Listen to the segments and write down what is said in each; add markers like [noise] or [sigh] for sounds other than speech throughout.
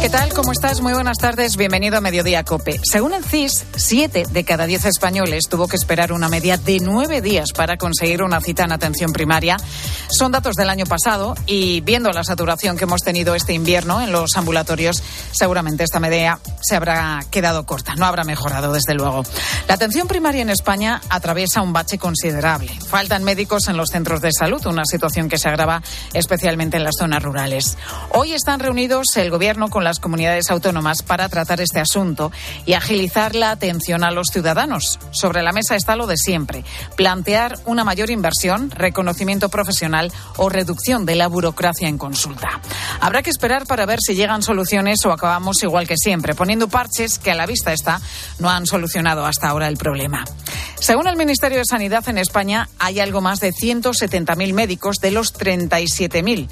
¿Qué tal? ¿Cómo estás? Muy buenas tardes. Bienvenido a Mediodía Cope. Según el CIS, siete de cada diez españoles tuvo que esperar una media de nueve días para conseguir una cita en atención primaria. Son datos del año pasado y viendo la saturación que hemos tenido este invierno en los ambulatorios, seguramente esta media se habrá quedado corta. No habrá mejorado, desde luego. La atención primaria en España atraviesa un bache considerable. Faltan médicos en los centros de salud, una situación que se agrava especialmente en las zonas rurales. Hoy están reunidos el Gobierno con la las comunidades autónomas para tratar este asunto y agilizar la atención a los ciudadanos. Sobre la mesa está lo de siempre, plantear una mayor inversión, reconocimiento profesional o reducción de la burocracia en consulta. Habrá que esperar para ver si llegan soluciones o acabamos igual que siempre, poniendo parches que a la vista está no han solucionado hasta ahora el problema. Según el Ministerio de Sanidad en España, hay algo más de 170.000 médicos de los 37.000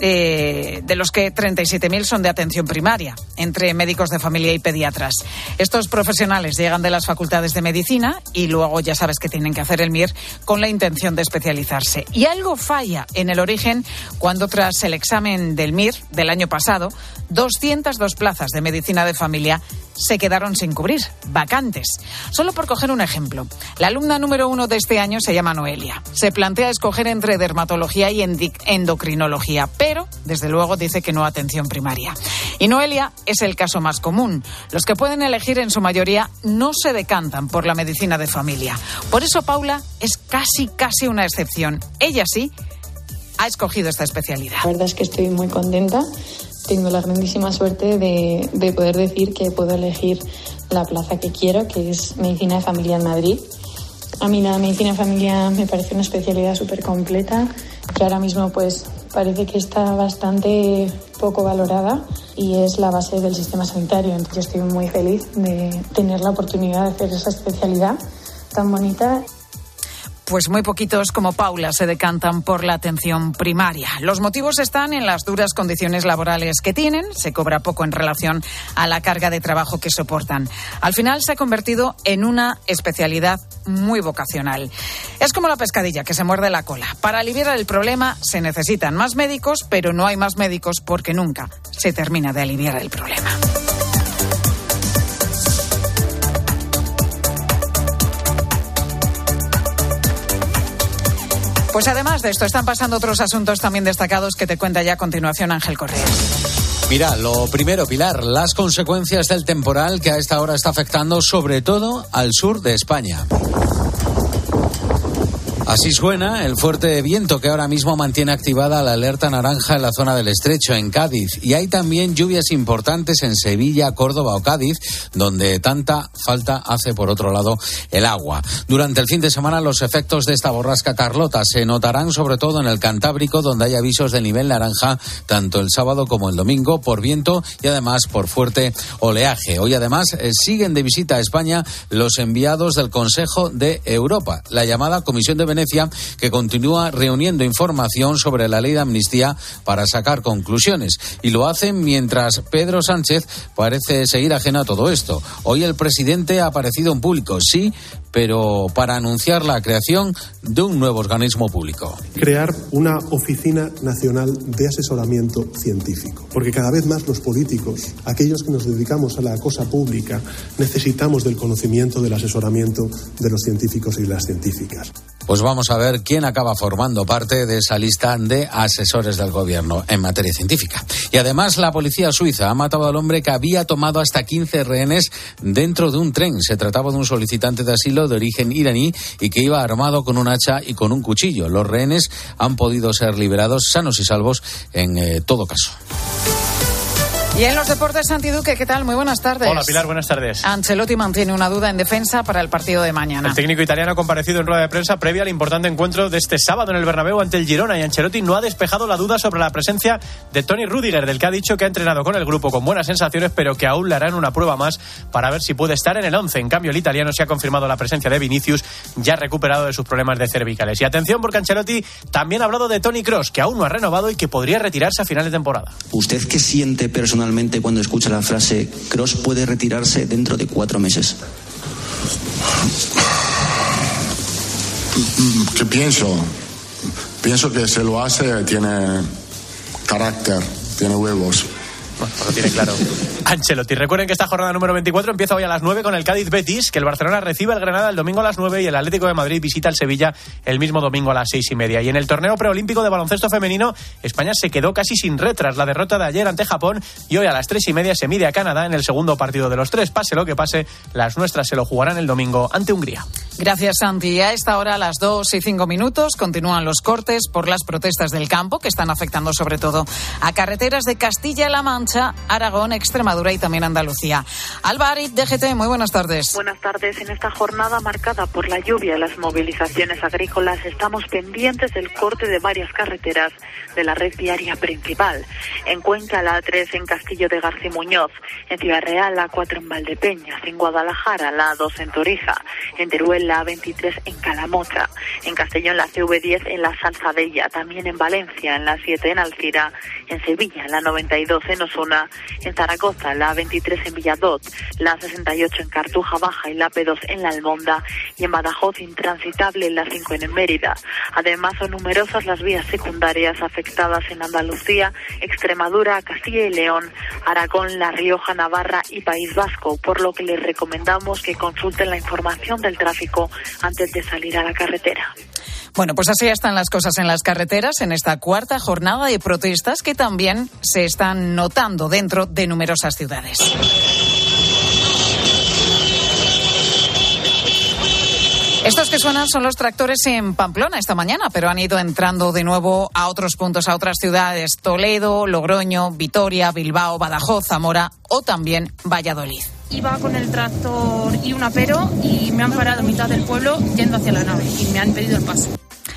eh, de los que 37.000 son de atención primaria, entre médicos de familia y pediatras. Estos profesionales llegan de las facultades de medicina y luego ya sabes que tienen que hacer el MIR con la intención de especializarse. Y algo falla en el origen cuando tras el examen del MIR del año pasado, 202 plazas de medicina de familia se quedaron sin cubrir, vacantes. Solo por coger un ejemplo, la alumna número uno de este año se llama Noelia. Se plantea escoger entre dermatología y endocrinología, pero desde luego dice que no atención primaria. Y Noelia es el caso más común. Los que pueden elegir en su mayoría no se decantan por la medicina de familia. Por eso Paula es casi, casi una excepción. Ella sí ha escogido esta especialidad. La verdad es que estoy muy contenta tengo la grandísima suerte de, de, poder decir que puedo elegir la plaza que quiero, que es Medicina de Familia en Madrid. A mí la medicina de familia me parece una especialidad súper completa, que ahora mismo pues parece que está bastante poco valorada y es la base del sistema sanitario. Entonces yo estoy muy feliz de tener la oportunidad de hacer esa especialidad tan bonita pues muy poquitos como Paula se decantan por la atención primaria. Los motivos están en las duras condiciones laborales que tienen, se cobra poco en relación a la carga de trabajo que soportan. Al final se ha convertido en una especialidad muy vocacional. Es como la pescadilla que se muerde la cola. Para aliviar el problema se necesitan más médicos, pero no hay más médicos porque nunca se termina de aliviar el problema. Pues además de esto, están pasando otros asuntos también destacados que te cuenta ya a continuación Ángel Correa. Mira, lo primero, Pilar, las consecuencias del temporal que a esta hora está afectando sobre todo al sur de España. Así suena el fuerte viento que ahora mismo mantiene activada la alerta naranja en la zona del estrecho, en Cádiz. Y hay también lluvias importantes en Sevilla, Córdoba o Cádiz, donde tanta falta hace, por otro lado, el agua. Durante el fin de semana, los efectos de esta borrasca Carlota se notarán sobre todo en el Cantábrico, donde hay avisos de nivel naranja tanto el sábado como el domingo por viento y además por fuerte oleaje. Hoy, además, eh, siguen de visita a España los enviados del Consejo de Europa, la llamada Comisión de Venecia, que continúa reuniendo información sobre la ley de amnistía para sacar conclusiones. Y lo hacen mientras Pedro Sánchez parece seguir ajeno a todo esto. Hoy el presidente ha aparecido en público, sí, pero para anunciar la creación de un nuevo organismo público. Crear una oficina nacional de asesoramiento científico, porque cada vez más los políticos, aquellos que nos dedicamos a la cosa pública, necesitamos del conocimiento, del asesoramiento de los científicos y las científicas. Pues vamos a ver quién acaba formando parte de esa lista de asesores del gobierno en materia científica. Y además la policía suiza ha matado al hombre que había tomado hasta 15 rehenes dentro de un tren. Se trataba de un solicitante de asilo de origen iraní y que iba armado con un hacha y con un cuchillo. Los rehenes han podido ser liberados sanos y salvos en eh, todo caso. Y en los deportes, Santi Duque, ¿qué tal? Muy buenas tardes. Hola, Pilar, buenas tardes. Ancelotti mantiene una duda en defensa para el partido de mañana. El técnico italiano ha comparecido en rueda de prensa previa al importante encuentro de este sábado en el Bernabéu ante el Girona y Ancelotti no ha despejado la duda sobre la presencia de Tony Rudiger, del que ha dicho que ha entrenado con el grupo con buenas sensaciones, pero que aún le harán una prueba más para ver si puede estar en el 11. En cambio, el italiano se ha confirmado la presencia de Vinicius, ya recuperado de sus problemas de cervicales. Y atención, porque Ancelotti también ha hablado de Tony Cross, que aún no ha renovado y que podría retirarse a final de temporada. ¿Usted qué siente personalmente? Personalmente cuando escucha la frase Cross puede retirarse dentro de cuatro meses? ¿Qué pienso? Pienso que se lo hace tiene carácter, tiene huevos. Bueno, lo tiene claro. [laughs] Ancelotti. Recuerden que esta jornada número 24 empieza hoy a las 9 con el Cádiz Betis, que el Barcelona recibe el Granada el domingo a las 9 y el Atlético de Madrid visita el Sevilla el mismo domingo a las 6 y media. Y en el torneo preolímpico de baloncesto femenino, España se quedó casi sin retras la derrota de ayer ante Japón y hoy a las 3 y media se mide a Canadá en el segundo partido de los tres. Pase lo que pase, las nuestras se lo jugarán el domingo ante Hungría. Gracias, Santi. A esta hora, a las 2 y 5 minutos, continúan los cortes por las protestas del campo que están afectando sobre todo a carreteras de Castilla-La Mancha, Aragón, Extremadura y también Andalucía. Alvarit, DGT, muy buenas tardes. Buenas tardes. En esta jornada marcada por la lluvia y las movilizaciones agrícolas, estamos pendientes del corte de varias carreteras de la red viaria principal. En Cuenca, la A3 en Castillo de García Muñoz, en Ciudad Real, la A4 en Valdepeñas, en Guadalajara, la A2 en Torija, en Teruel, la A23 en Calamocha, en Castellón, la CV10 en la Salzadella, también en Valencia, en la 7 en Alcira, en Sevilla, la 92 en Osuna, en Zaragoza, la A23 en Villadot, la 68 en Cartuja Baja y la P2 en La Almonda y en Badajoz intransitable la 5 en Mérida. Además son numerosas las vías secundarias afectadas en Andalucía, Extremadura, Castilla y León, Aragón, La Rioja, Navarra y País Vasco, por lo que les recomendamos que consulten la información del tráfico antes de salir a la carretera. Bueno, pues así están las cosas en las carreteras en esta cuarta jornada de protestas que también se están notando dentro de numerosas ciudades. Estos que suenan son los tractores en Pamplona esta mañana, pero han ido entrando de nuevo a otros puntos, a otras ciudades, Toledo, Logroño, Vitoria, Bilbao, Badajoz, Zamora o también Valladolid. Iba con el tractor y un apero y me han parado a mitad del pueblo yendo hacia la nave y me han pedido el paso.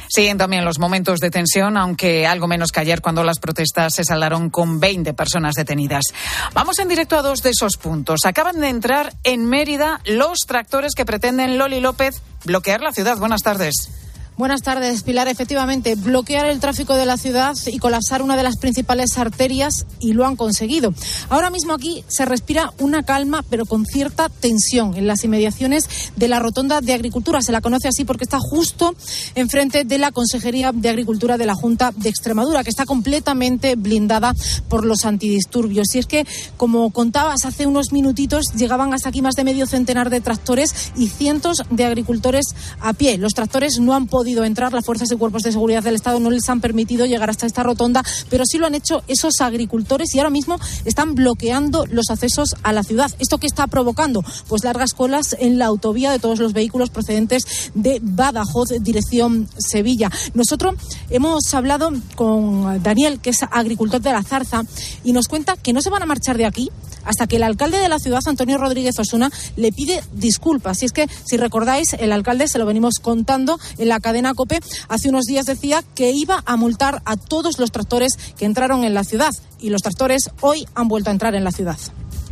Siguen también los momentos de tensión, aunque algo menos que ayer cuando las protestas se saldaron con 20 personas detenidas. Vamos en directo a dos de esos puntos. Acaban de entrar en Mérida los tractores que pretenden Loli López bloquear la ciudad. Buenas tardes. Buenas tardes, Pilar. Efectivamente, bloquear el tráfico de la ciudad y colapsar una de las principales arterias y lo han conseguido. Ahora mismo aquí se respira una calma, pero con cierta tensión en las inmediaciones de la Rotonda de Agricultura. Se la conoce así porque está justo enfrente de la Consejería de Agricultura de la Junta de Extremadura, que está completamente blindada por los antidisturbios. Y es que, como contabas hace unos minutitos, llegaban hasta aquí más de medio centenar de tractores y cientos de agricultores a pie. Los tractores no han podido entrar, las fuerzas y cuerpos de seguridad del Estado no les han permitido llegar hasta esta rotonda, pero sí lo han hecho esos agricultores y ahora mismo están bloqueando los accesos a la ciudad. ¿Esto qué está provocando? Pues largas colas en la autovía de todos los vehículos procedentes de Badajoz, dirección Sevilla. Nosotros hemos hablado con Daniel, que es agricultor de la Zarza, y nos cuenta que no se van a marchar de aquí hasta que el alcalde de la ciudad, Antonio Rodríguez Osuna, le pide disculpas. Y es que, si recordáis, el alcalde, se lo venimos contando en la cadena COPE, hace unos días decía que iba a multar a todos los tractores que entraron en la ciudad. Y los tractores hoy han vuelto a entrar en la ciudad.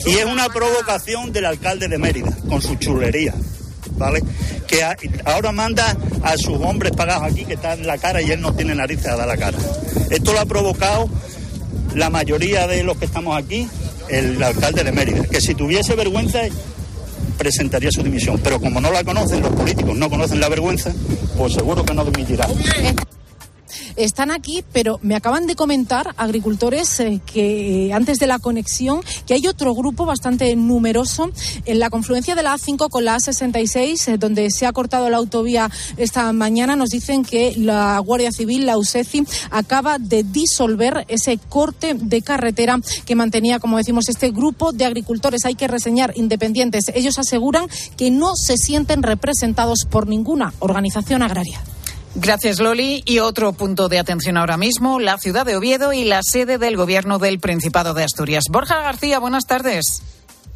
Y es una provocación del alcalde de Mérida, con su chulería. ¿Vale? Que ahora manda a sus hombres pagados aquí que están en la cara y él no tiene narices a dar la cara. Esto lo ha provocado la mayoría de los que estamos aquí, el alcalde de Mérida, que si tuviese vergüenza presentaría su dimisión. Pero como no la conocen, los políticos no conocen la vergüenza, pues seguro que no dimitirá están aquí, pero me acaban de comentar agricultores eh, que antes de la conexión que hay otro grupo bastante numeroso en la confluencia de la A5 con la A66, eh, donde se ha cortado la autovía esta mañana. Nos dicen que la Guardia Civil, la UCECI, acaba de disolver ese corte de carretera que mantenía, como decimos, este grupo de agricultores. Hay que reseñar independientes. Ellos aseguran que no se sienten representados por ninguna organización agraria. Gracias, Loli. Y otro punto de atención ahora mismo, la ciudad de Oviedo y la sede del Gobierno del Principado de Asturias. Borja García, buenas tardes.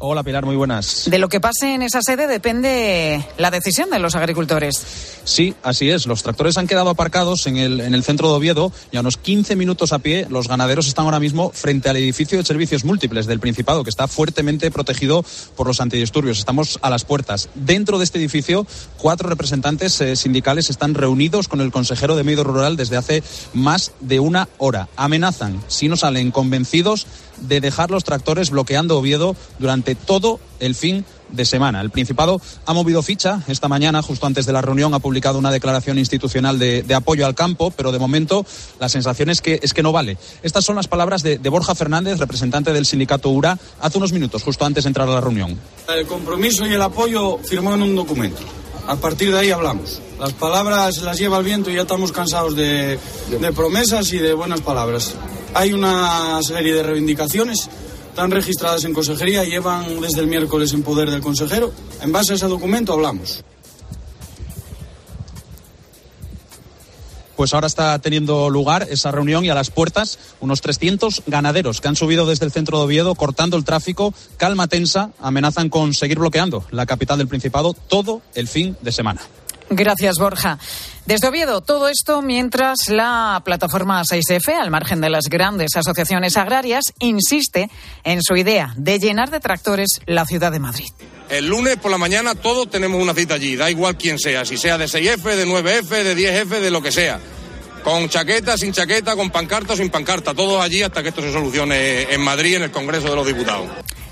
Hola Pilar, muy buenas. De lo que pase en esa sede depende la decisión de los agricultores. Sí, así es. Los tractores han quedado aparcados en el, en el centro de Oviedo y a unos 15 minutos a pie los ganaderos están ahora mismo frente al edificio de servicios múltiples del Principado, que está fuertemente protegido por los antidisturbios. Estamos a las puertas. Dentro de este edificio, cuatro representantes eh, sindicales están reunidos con el consejero de Medio Rural desde hace más de una hora. Amenazan, si no salen convencidos, de dejar los tractores bloqueando Oviedo durante todo el fin de semana. El Principado ha movido ficha esta mañana, justo antes de la reunión, ha publicado una declaración institucional de, apoyo al campo, pero de momento la sensación es que, es que no vale. Estas son las palabras de, de Borja Fernández, representante del sindicato URA, hace unos minutos, justo antes de entrar a la reunión. El compromiso y el apoyo firmó en un documento. A partir de ahí hablamos. Las palabras las lleva el viento y ya estamos cansados de, de promesas y de buenas palabras. Hay una serie de reivindicaciones están registradas en consejería, llevan desde el miércoles en poder del consejero. En base a ese documento hablamos. Pues ahora está teniendo lugar esa reunión y a las puertas unos 300 ganaderos que han subido desde el centro de Oviedo cortando el tráfico, calma tensa, amenazan con seguir bloqueando la capital del Principado todo el fin de semana. Gracias, Borja. Desde Oviedo, todo esto mientras la plataforma 6F, al margen de las grandes asociaciones agrarias, insiste en su idea de llenar de tractores la ciudad de Madrid. El lunes por la mañana todos tenemos una cita allí, da igual quién sea, si sea de 6F, de 9F, de 10F, de lo que sea. Con chaqueta, sin chaqueta, con pancarta o sin pancarta, todos allí hasta que esto se solucione en Madrid, en el Congreso de los Diputados.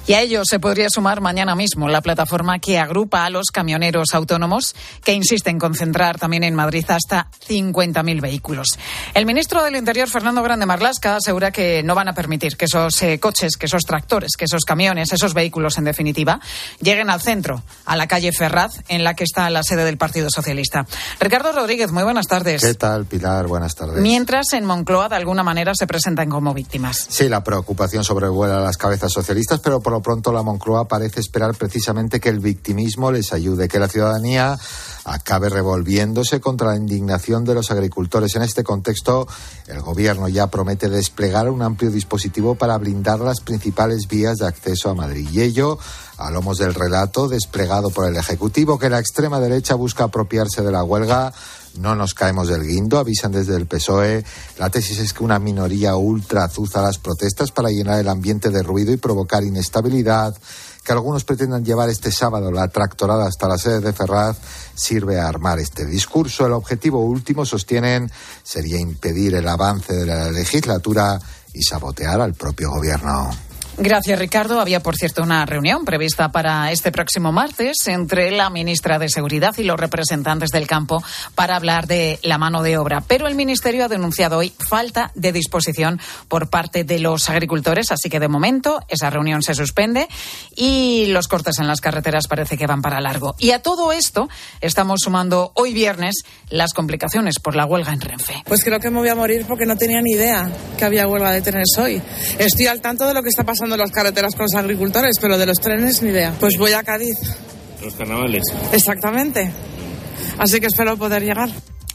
Y a ello se podría sumar mañana mismo la plataforma que agrupa a los camioneros autónomos que insiste en concentrar también en Madrid hasta 50.000 vehículos. El ministro del Interior, Fernando Grande Marlasca, asegura que no van a permitir que esos eh, coches, que esos tractores, que esos camiones, esos vehículos en definitiva, lleguen al centro, a la calle Ferraz, en la que está la sede del Partido Socialista. Ricardo Rodríguez, muy buenas tardes. ¿Qué tal, Pilar? Buenas tardes. Mientras en Moncloa de alguna manera se presentan como víctimas. Sí, la preocupación sobrevuela las cabezas socialistas, pero por pronto la Moncloa parece esperar precisamente que el victimismo les ayude, que la ciudadanía acabe revolviéndose contra la indignación de los agricultores. En este contexto, el Gobierno ya promete desplegar un amplio dispositivo para blindar las principales vías de acceso a Madrid. Y ello a lomos del relato desplegado por el Ejecutivo que la extrema derecha busca apropiarse de la huelga no nos caemos del guindo, avisan desde el PSOE. La tesis es que una minoría ultra azuza las protestas para llenar el ambiente de ruido y provocar inestabilidad. Que algunos pretendan llevar este sábado la tractorada hasta la sede de Ferraz sirve a armar este discurso. El objetivo último, sostienen, sería impedir el avance de la legislatura y sabotear al propio gobierno. Gracias, Ricardo. Había, por cierto, una reunión prevista para este próximo martes entre la ministra de Seguridad y los representantes del campo para hablar de la mano de obra. Pero el Ministerio ha denunciado hoy falta de disposición por parte de los agricultores, así que de momento esa reunión se suspende y los cortes en las carreteras parece que van para largo. Y a todo esto estamos sumando hoy viernes las complicaciones por la huelga en Renfe. Pues creo que me voy a morir porque no tenía ni idea que había huelga de trenes hoy. Estoy al tanto de lo que está pasando de las carreteras con los agricultores, pero de los trenes ni idea. Pues voy a Cádiz. Los carnavales. Exactamente. Así que espero poder llegar.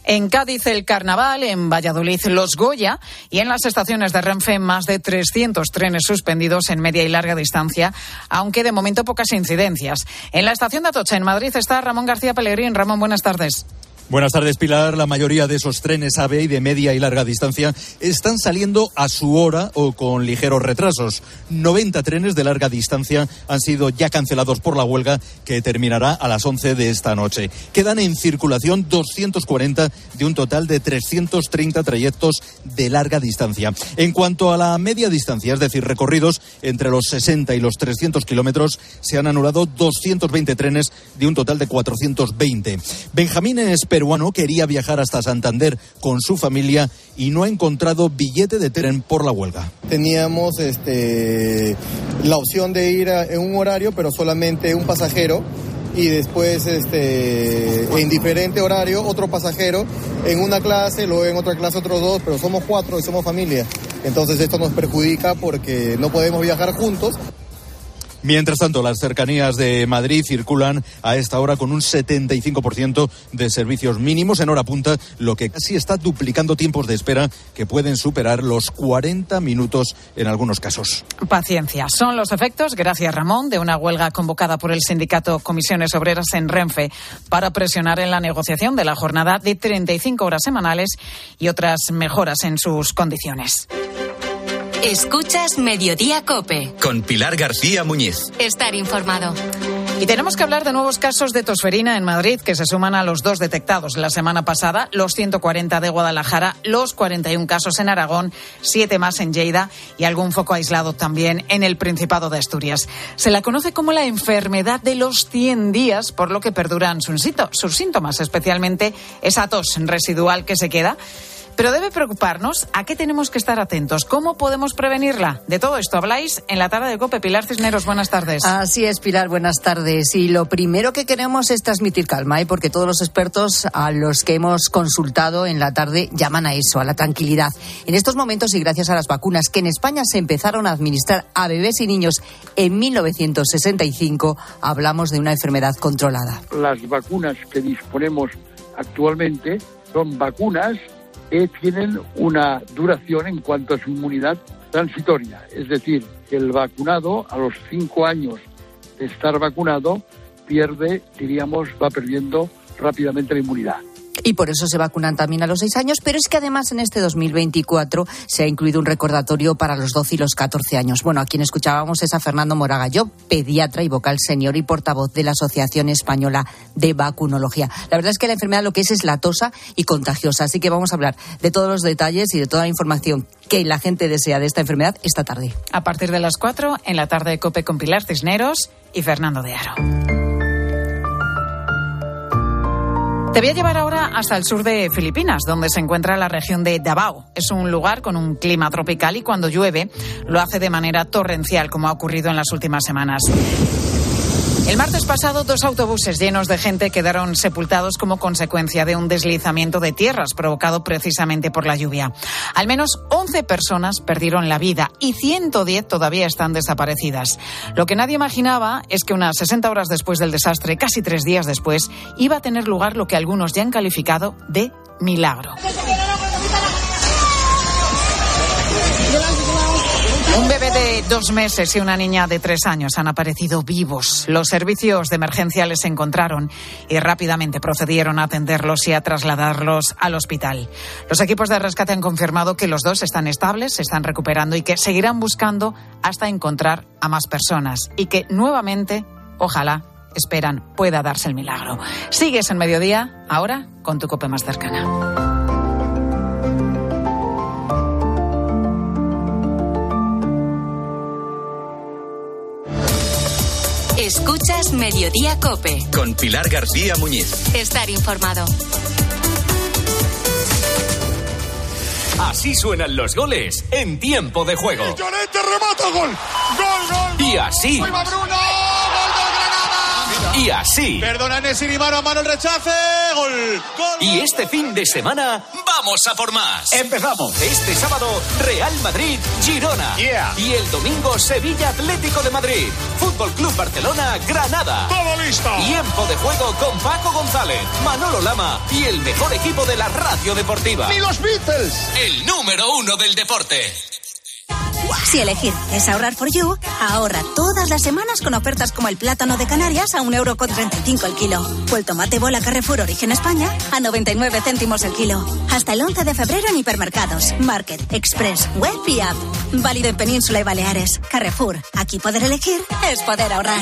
En Cádiz el Carnaval, en Valladolid los Goya y en las estaciones de Renfe más de 300 trenes suspendidos en media y larga distancia, aunque de momento pocas incidencias. En la estación de Atocha en Madrid está Ramón García Pellegrín. Ramón, buenas tardes. Buenas tardes, Pilar. La mayoría de esos trenes AVE y de media y larga distancia están saliendo a su hora o con ligeros retrasos. 90 trenes de larga distancia han sido ya cancelados por la huelga que terminará a las 11 de esta noche. Quedan en circulación 240 de un total de 330 trayectos de larga distancia. En cuanto a la media distancia, es decir, recorridos entre los 60 y los 300 kilómetros, se han anulado 220 trenes de un total de 420. Benjamín peruano quería viajar hasta Santander con su familia y no ha encontrado billete de tren por la huelga. Teníamos este, la opción de ir en un horario, pero solamente un pasajero y después este, en diferente horario otro pasajero en una clase, luego en otra clase otros dos, pero somos cuatro y somos familia. Entonces esto nos perjudica porque no podemos viajar juntos. Mientras tanto, las cercanías de Madrid circulan a esta hora con un 75% de servicios mínimos en hora punta, lo que casi está duplicando tiempos de espera que pueden superar los 40 minutos en algunos casos. Paciencia. Son los efectos, gracias Ramón, de una huelga convocada por el sindicato Comisiones Obreras en Renfe para presionar en la negociación de la jornada de 35 horas semanales y otras mejoras en sus condiciones. Escuchas Mediodía Cope. Con Pilar García Muñiz. Estar informado. Y tenemos que hablar de nuevos casos de tosferina en Madrid, que se suman a los dos detectados la semana pasada, los 140 de Guadalajara, los 41 casos en Aragón, siete más en Lleida y algún foco aislado también en el Principado de Asturias. Se la conoce como la enfermedad de los 100 días, por lo que perduran sus síntomas, especialmente esa tos residual que se queda. Pero debe preocuparnos a qué tenemos que estar atentos. ¿Cómo podemos prevenirla? De todo esto habláis en la tarde de COPE. Pilar Cisneros, buenas tardes. Así es, Pilar, buenas tardes. Y lo primero que queremos es transmitir calma, ¿eh? porque todos los expertos a los que hemos consultado en la tarde llaman a eso, a la tranquilidad. En estos momentos y gracias a las vacunas que en España se empezaron a administrar a bebés y niños en 1965, hablamos de una enfermedad controlada. Las vacunas que disponemos actualmente son vacunas que tienen una duración en cuanto a su inmunidad transitoria. Es decir, que el vacunado a los cinco años de estar vacunado pierde, diríamos, va perdiendo rápidamente la inmunidad y por eso se vacunan también a los seis años, pero es que además en este 2024 se ha incluido un recordatorio para los 12 y los 14 años. Bueno, a quien escuchábamos es a Fernando Moragallo, pediatra y vocal senior y portavoz de la Asociación Española de Vacunología. La verdad es que la enfermedad lo que es es latosa y contagiosa, así que vamos a hablar de todos los detalles y de toda la información que la gente desea de esta enfermedad esta tarde. A partir de las 4 en la tarde de COPE con Pilar Cisneros y Fernando de Aro. Te voy a llevar ahora hasta el sur de Filipinas, donde se encuentra la región de Davao. Es un lugar con un clima tropical y cuando llueve lo hace de manera torrencial, como ha ocurrido en las últimas semanas. El martes pasado, dos autobuses llenos de gente quedaron sepultados como consecuencia de un deslizamiento de tierras provocado precisamente por la lluvia. Al menos 11 personas perdieron la vida y 110 todavía están desaparecidas. Lo que nadie imaginaba es que unas 60 horas después del desastre, casi tres días después, iba a tener lugar lo que algunos ya han calificado de milagro. Un bebé de dos meses y una niña de tres años han aparecido vivos. Los servicios de emergencia les encontraron y rápidamente procedieron a atenderlos y a trasladarlos al hospital. Los equipos de rescate han confirmado que los dos están estables, se están recuperando y que seguirán buscando hasta encontrar a más personas y que nuevamente, ojalá, esperan pueda darse el milagro. Sigues en mediodía, ahora con tu cope más cercana. Escuchas Mediodía Cope. Con Pilar García Muñiz. Estar informado. Así suenan los goles en tiempo de juego. Remata gol. Gol, gol. Y así. Y así. Perdona Nesiri, mano a mano el rechace. Gol. Gol. Y este fin de semana vamos a por más. Empezamos. Este sábado Real Madrid Girona. Yeah. Y el domingo Sevilla Atlético de Madrid. Fútbol Club Barcelona Granada. Todo listo. Tiempo de juego con Paco González, Manolo Lama y el mejor equipo de la radio deportiva. ¡Ni los Beatles! El número uno del deporte. Si elegir es ahorrar for you, ahorra todas las semanas con ofertas como el plátano de Canarias a 1,35€ el kilo. O el tomate bola Carrefour Origen España a 99 céntimos el kilo. Hasta el 11 de febrero en hipermercados, Market, Express, Web y App. Válido en Península y Baleares. Carrefour. Aquí poder elegir es poder ahorrar.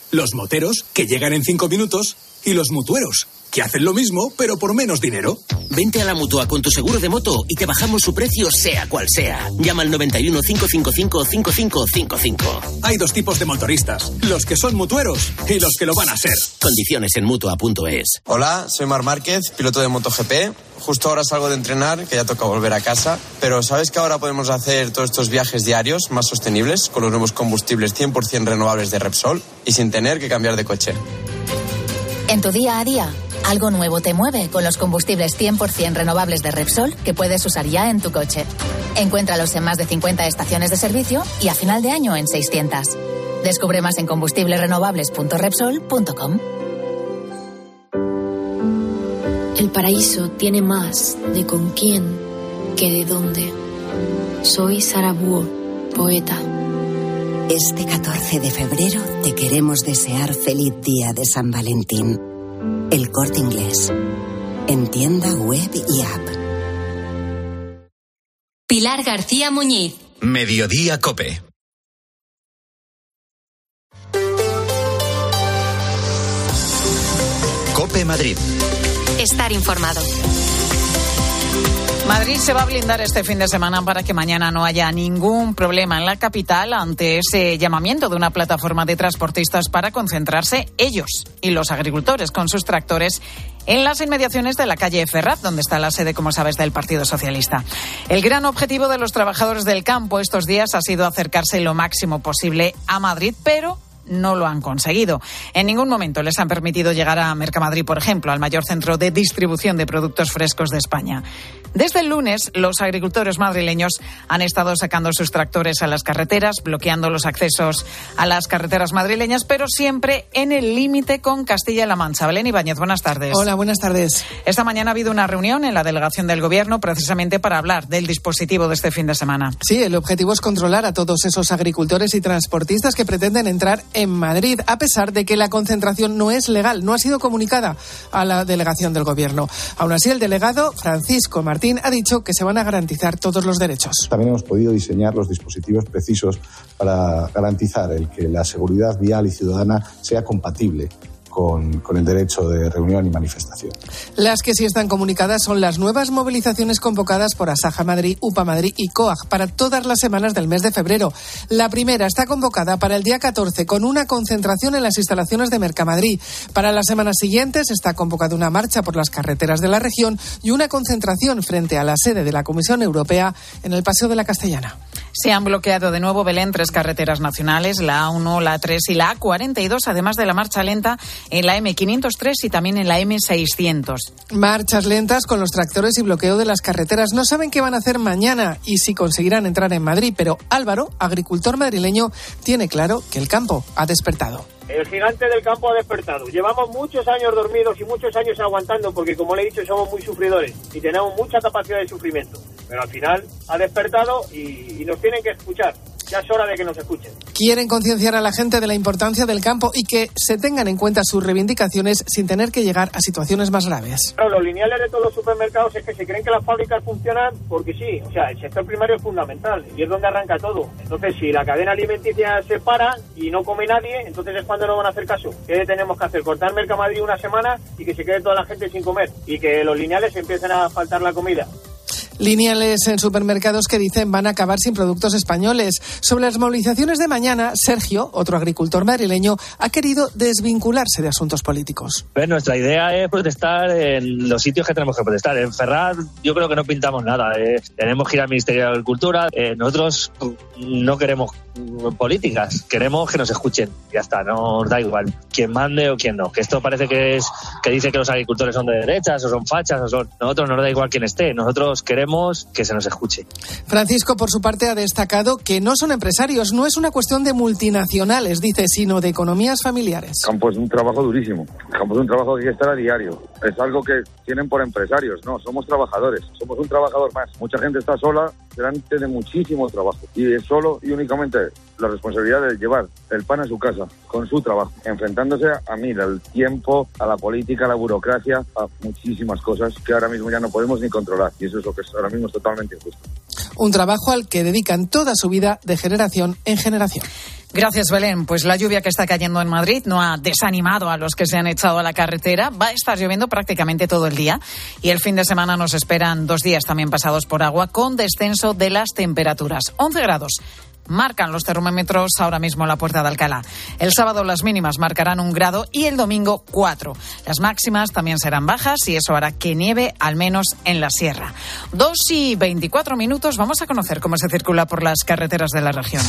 Los moteros, que llegan en cinco minutos, y los mutueros que hacen lo mismo, pero por menos dinero. Vente a la mutua con tu seguro de moto y te bajamos su precio, sea cual sea. Llama al 91 555 5555. Hay dos tipos de motoristas: los que son mutueros y los que lo van a ser. Condiciones en mutua.es. Hola, soy Mar Márquez, piloto de MotoGP. Justo ahora salgo de entrenar, que ya toca volver a casa. Pero ¿sabes que ahora podemos hacer todos estos viajes diarios más sostenibles con los nuevos combustibles 100% renovables de Repsol y sin tener que cambiar de coche? En tu día a día algo nuevo te mueve con los combustibles 100% renovables de Repsol que puedes usar ya en tu coche. Encuéntralos en más de 50 estaciones de servicio y a final de año en 600. Descubre más en combustiblesrenovables.repsol.com. El paraíso tiene más de con quién que de dónde. Soy Sara Búho, poeta. Este 14 de febrero te queremos desear feliz día de San Valentín. El corte inglés. En tienda web y app. Pilar García Muñiz. Mediodía Cope. Cope Madrid. Estar informado. Madrid se va a blindar este fin de semana para que mañana no haya ningún problema en la capital ante ese llamamiento de una plataforma de transportistas para concentrarse ellos y los agricultores con sus tractores en las inmediaciones de la calle Ferrat, donde está la sede, como sabes, del Partido Socialista. El gran objetivo de los trabajadores del campo estos días ha sido acercarse lo máximo posible a Madrid, pero no lo han conseguido. En ningún momento les han permitido llegar a Mercamadrid, por ejemplo, al mayor centro de distribución de productos frescos de España. Desde el lunes, los agricultores madrileños han estado sacando sus tractores a las carreteras, bloqueando los accesos a las carreteras madrileñas, pero siempre en el límite con Castilla-La Mancha. Belén Ibáñez, buenas tardes. Hola, buenas tardes. Esta mañana ha habido una reunión en la delegación del Gobierno precisamente para hablar del dispositivo de este fin de semana. Sí, el objetivo es controlar a todos esos agricultores y transportistas que pretenden entrar en Madrid, a pesar de que la concentración no es legal, no ha sido comunicada a la delegación del Gobierno. Aún así, el delegado Francisco Martín ha dicho que se van a garantizar todos los derechos. También hemos podido diseñar los dispositivos precisos para garantizar el que la seguridad vial y ciudadana sea compatible con, con, el derecho de reunión y manifestación. Las que sí están comunicadas son las nuevas movilizaciones convocadas por Asaja Madrid, UPA Madrid y COAG para todas las semanas del mes de febrero. La primera está convocada para el día 14 con una concentración en las instalaciones de Mercamadrid. Para las semanas siguientes está convocada una marcha por las carreteras de la región y una concentración frente a la sede de la Comisión Europea en el Paseo de la Castellana. Se han bloqueado de nuevo Belén tres carreteras nacionales, la A1, la A3 y la A42, además de la marcha lenta en la M503 y también en la M600. Marchas lentas con los tractores y bloqueo de las carreteras. No saben qué van a hacer mañana y si conseguirán entrar en Madrid, pero Álvaro, agricultor madrileño, tiene claro que el campo ha despertado. El gigante del campo ha despertado. Llevamos muchos años dormidos y muchos años aguantando porque, como le he dicho, somos muy sufridores y tenemos mucha capacidad de sufrimiento. Pero al final ha despertado y, y nos tienen que escuchar. Ya es hora de que nos escuchen. Quieren concienciar a la gente de la importancia del campo y que se tengan en cuenta sus reivindicaciones sin tener que llegar a situaciones más graves. Claro, los lineales de todos los supermercados es que se creen que las fábricas funcionan porque sí. O sea, el sector primario es fundamental y es donde arranca todo. Entonces, si la cadena alimenticia se para y no come nadie, entonces es cuando no van a hacer caso. ¿Qué tenemos que hacer? Cortar Mercamadrid una semana y que se quede toda la gente sin comer y que los lineales empiecen a faltar la comida. Lineales en supermercados que dicen van a acabar sin productos españoles. Sobre las movilizaciones de mañana, Sergio, otro agricultor madrileño, ha querido desvincularse de asuntos políticos. Pues nuestra idea es protestar en los sitios que tenemos que protestar. En Ferrar yo creo que no pintamos nada. Eh. Tenemos que ir al Ministerio de Agricultura. Eh, nosotros no queremos políticas, queremos que nos escuchen. Ya está, nos da igual quién mande o quién no. Que esto parece que es que dice que los agricultores son de derechas o son fachas o son. Nosotros nos da igual quién esté. Nosotros queremos que se nos escuche. Francisco, por su parte, ha destacado que no son empresarios, no es una cuestión de multinacionales, dice, sino de economías familiares. Campo es un trabajo durísimo. Campo es un trabajo que hay que estar a diario. Es algo que tienen por empresarios. No, somos trabajadores. Somos un trabajador más. Mucha gente está sola delante de muchísimo trabajo. Y es solo y únicamente la responsabilidad de llevar el pan a su casa con su trabajo, enfrentándose a mí, al tiempo, a la política, a la burocracia, a muchísimas cosas que ahora mismo ya no podemos ni controlar. Y eso es lo que es ahora mismo es totalmente injusto. Un trabajo al que dedican toda su vida de generación en generación. Gracias, Belén. Pues la lluvia que está cayendo en Madrid no ha desanimado a los que se han echado a la carretera. Va a estar lloviendo prácticamente todo el día y el fin de semana nos esperan dos días también pasados por agua con descenso de las temperaturas. 11 grados marcan los termómetros ahora mismo en la puerta de Alcalá. El sábado las mínimas marcarán un grado y el domingo cuatro. Las máximas también serán bajas y eso hará que nieve al menos en la sierra. Dos y veinticuatro minutos. Vamos a conocer cómo se circula por las carreteras de la región.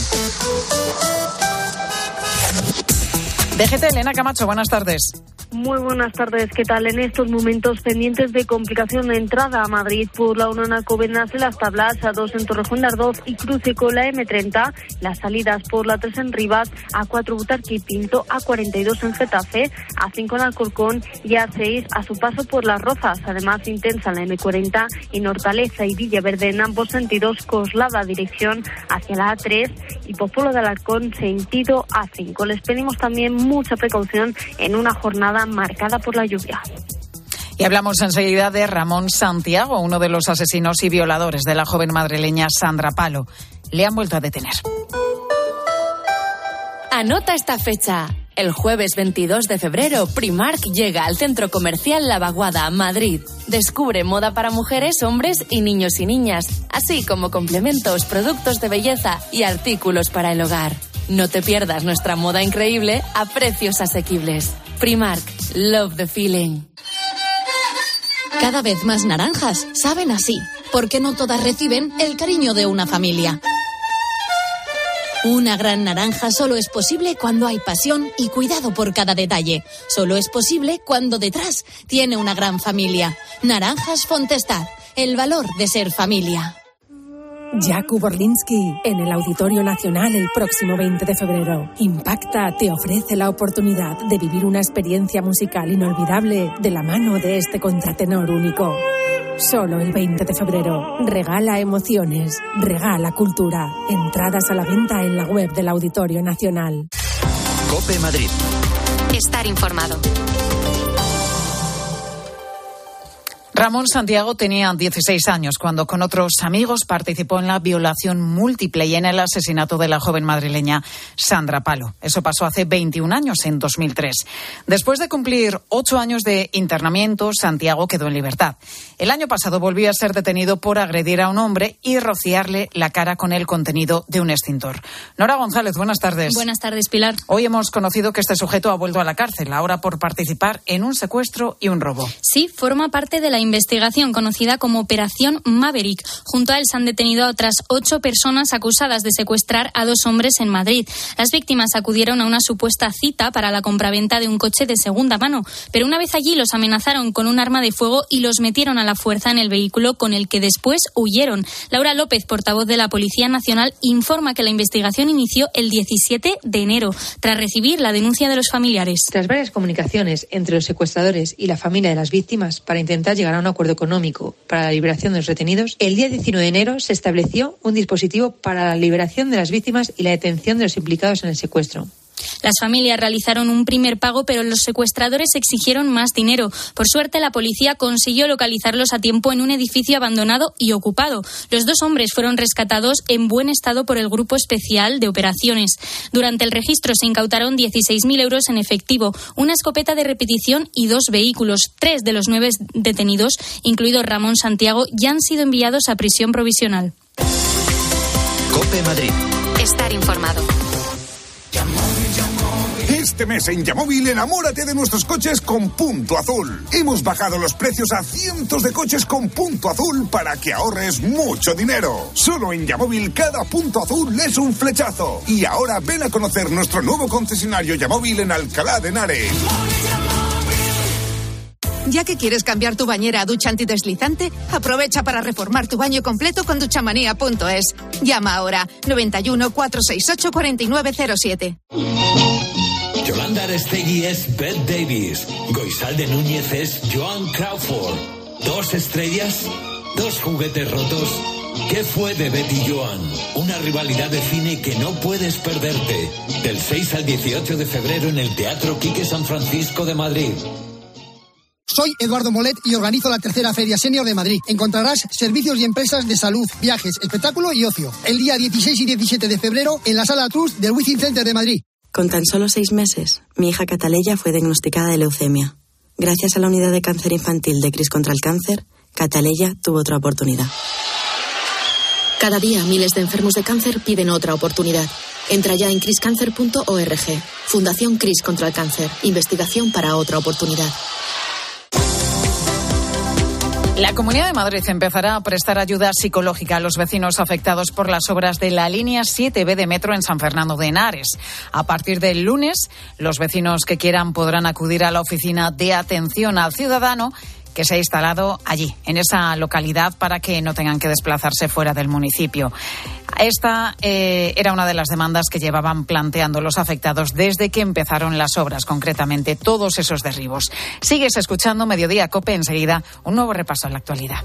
DGT, Elena Camacho, buenas tardes. Muy buenas tardes, ¿qué tal? En estos momentos pendientes de complicación de entrada a Madrid por la Unona Covenas de las Tablas, a 2 en Torrejón de Ardoz y cruce con la M30, las salidas por la 3 en Rivas, a 4 Butarque y Pinto, a 42 en Getafe, a 5 en Alcorcón y a 6 a su paso por Las Rozas, además intensa en la M40 y Hortaleza y Villaverde en ambos sentidos, Coslada dirección hacia la A3 y Popolo de Alarcón sentido A5. Les pedimos también mucha precaución en una jornada marcada por la lluvia. Y hablamos enseguida de Ramón Santiago, uno de los asesinos y violadores de la joven madrileña Sandra Palo. Le han vuelto a detener. Anota esta fecha. El jueves 22 de febrero, Primark llega al centro comercial La Vaguada, Madrid. Descubre moda para mujeres, hombres y niños y niñas, así como complementos, productos de belleza y artículos para el hogar. No te pierdas nuestra moda increíble a precios asequibles. Primark, love the feeling. Cada vez más naranjas saben así, porque no todas reciben el cariño de una familia. Una gran naranja solo es posible cuando hay pasión y cuidado por cada detalle. Solo es posible cuando detrás tiene una gran familia. Naranjas Fontestad, el valor de ser familia. Jakub Borlinski en el Auditorio Nacional el próximo 20 de febrero. Impacta te ofrece la oportunidad de vivir una experiencia musical inolvidable de la mano de este contratenor único. Solo el 20 de febrero. Regala emociones, regala cultura. Entradas a la venta en la web del Auditorio Nacional. Cope Madrid. Estar informado. Ramón Santiago tenía 16 años cuando con otros amigos participó en la violación múltiple y en el asesinato de la joven madrileña Sandra Palo. Eso pasó hace 21 años, en 2003. Después de cumplir ocho años de internamiento, Santiago quedó en libertad. El año pasado volvió a ser detenido por agredir a un hombre y rociarle la cara con el contenido de un extintor. Nora González, buenas tardes. Buenas tardes, Pilar. Hoy hemos conocido que este sujeto ha vuelto a la cárcel, ahora por participar en un secuestro y un robo. Sí, forma parte de la investigación conocida como Operación Maverick. Junto a él se han detenido a otras ocho personas acusadas de secuestrar a dos hombres en Madrid. Las víctimas acudieron a una supuesta cita para la compraventa de un coche de segunda mano, pero una vez allí los amenazaron con un arma de fuego y los metieron a la fuerza en el vehículo con el que después huyeron. Laura López, portavoz de la Policía Nacional, informa que la investigación inició el 17 de enero, tras recibir la denuncia de los familiares. Tras varias comunicaciones entre los secuestradores y la familia de las víctimas para intentar llegar a un acuerdo económico para la liberación de los retenidos, el día 19 de enero se estableció un dispositivo para la liberación de las víctimas y la detención de los implicados en el secuestro. Las familias realizaron un primer pago, pero los secuestradores exigieron más dinero. Por suerte, la policía consiguió localizarlos a tiempo en un edificio abandonado y ocupado. Los dos hombres fueron rescatados en buen estado por el Grupo Especial de Operaciones. Durante el registro se incautaron 16.000 euros en efectivo, una escopeta de repetición y dos vehículos. Tres de los nueve detenidos, incluido Ramón Santiago, ya han sido enviados a prisión provisional. Cope Madrid. Estar informado. Este mes en Yamóvil enamórate de nuestros coches con punto azul. Hemos bajado los precios a cientos de coches con punto azul para que ahorres mucho dinero. Solo en Yamóvil cada punto azul es un flechazo. Y ahora ven a conocer nuestro nuevo concesionario Yamóvil en Alcalá de Henares. Ya que quieres cambiar tu bañera a ducha antideslizante, aprovecha para reformar tu baño completo con duchamanía.es. Llama ahora 91 468 4907. Yolanda Arestegui es Beth Davis. Goisalde Núñez es Joan Crawford. Dos estrellas, dos juguetes rotos. ¿Qué fue de Betty Joan? Una rivalidad de cine que no puedes perderte. Del 6 al 18 de febrero en el Teatro Quique San Francisco de Madrid. Soy Eduardo Molet y organizo la tercera Feria Senior de Madrid. Encontrarás servicios y empresas de salud, viajes, espectáculo y ocio. El día 16 y 17 de febrero en la Sala Trust del Wizzing Center de Madrid. Con tan solo seis meses, mi hija Cataleya fue diagnosticada de leucemia. Gracias a la unidad de cáncer infantil de Cris contra el Cáncer, Cataleya tuvo otra oportunidad. Cada día miles de enfermos de cáncer piden otra oportunidad. Entra ya en criscancer.org. Fundación Cris contra el Cáncer. Investigación para otra oportunidad. La Comunidad de Madrid empezará a prestar ayuda psicológica a los vecinos afectados por las obras de la línea 7B de metro en San Fernando de Henares. A partir del lunes, los vecinos que quieran podrán acudir a la oficina de atención al ciudadano que se ha instalado allí, en esa localidad, para que no tengan que desplazarse fuera del municipio. Esta eh, era una de las demandas que llevaban planteando los afectados desde que empezaron las obras, concretamente todos esos derribos. Sigues escuchando Mediodía Cope enseguida, un nuevo repaso a la actualidad.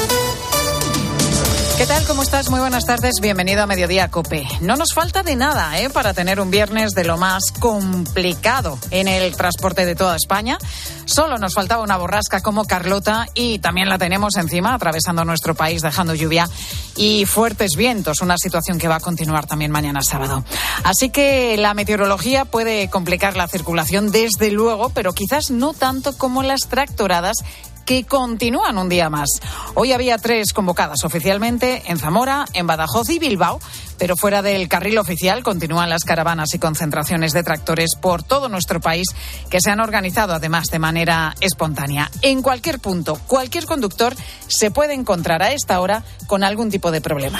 ¿Qué tal? ¿Cómo estás? Muy buenas tardes. Bienvenido a Mediodía Cope. No nos falta de nada ¿eh? para tener un viernes de lo más complicado en el transporte de toda España. Solo nos faltaba una borrasca como Carlota y también la tenemos encima, atravesando nuestro país, dejando lluvia y fuertes vientos, una situación que va a continuar también mañana sábado. Así que la meteorología puede complicar la circulación desde luego, pero quizás no tanto como las tractoradas continúan un día más. Hoy había tres convocadas oficialmente en Zamora, en Badajoz y Bilbao, pero fuera del carril oficial continúan las caravanas y concentraciones de tractores por todo nuestro país que se han organizado además de manera espontánea. En cualquier punto, cualquier conductor se puede encontrar a esta hora con algún tipo de problema.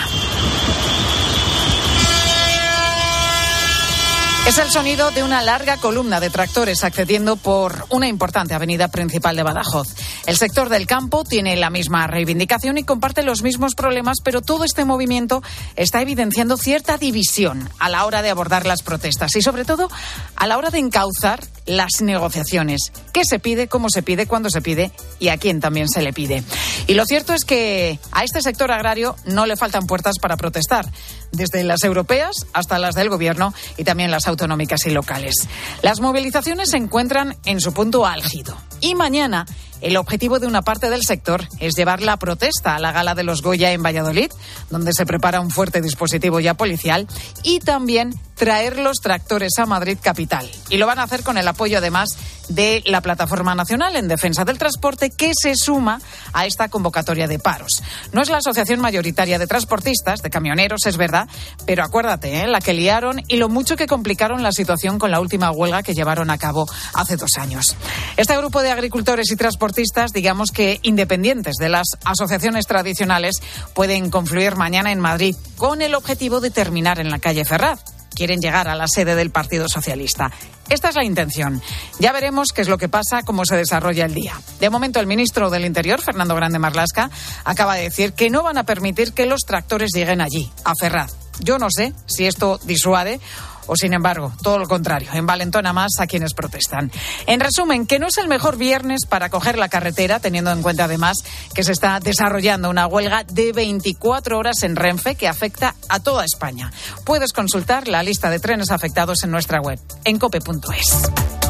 Es el sonido de una larga columna de tractores accediendo por una importante avenida principal de Badajoz. El sector del campo tiene la misma reivindicación y comparte los mismos problemas, pero todo este movimiento está evidenciando cierta división a la hora de abordar las protestas y, sobre todo, a la hora de encauzar las negociaciones. ¿Qué se pide, cómo se pide, cuándo se pide y a quién también se le pide? Y lo cierto es que a este sector agrario no le faltan puertas para protestar, desde las europeas hasta las del gobierno y también las autonómicas y locales. Las movilizaciones se encuentran en su punto álgido. Y mañana el objetivo de una parte del sector es llevar la protesta a la gala de los Goya en Valladolid, donde se prepara un fuerte dispositivo ya policial, y también traer los tractores a Madrid capital. Y lo van a hacer con el apoyo además de la Plataforma Nacional en Defensa del Transporte que se suma a esta convocatoria de paros. No es la asociación mayoritaria de transportistas, de camioneros, es verdad, pero acuérdate, ¿eh? la que liaron y lo mucho que complicaron la situación con la última huelga que llevaron a cabo hace dos años. Este grupo de agricultores y transportistas, digamos que independientes de las asociaciones tradicionales, pueden confluir mañana en Madrid con el objetivo de terminar en la calle Ferraz quieren llegar a la sede del Partido Socialista. Esta es la intención. Ya veremos qué es lo que pasa, cómo se desarrolla el día. De momento, el ministro del Interior, Fernando Grande Marlasca, acaba de decir que no van a permitir que los tractores lleguen allí, a Ferraz. Yo no sé si esto disuade o sin embargo, todo lo contrario, envalentona más a quienes protestan. En resumen, que no es el mejor viernes para coger la carretera, teniendo en cuenta además que se está desarrollando una huelga de 24 horas en Renfe que afecta a toda España. Puedes consultar la lista de trenes afectados en nuestra web, en cope.es.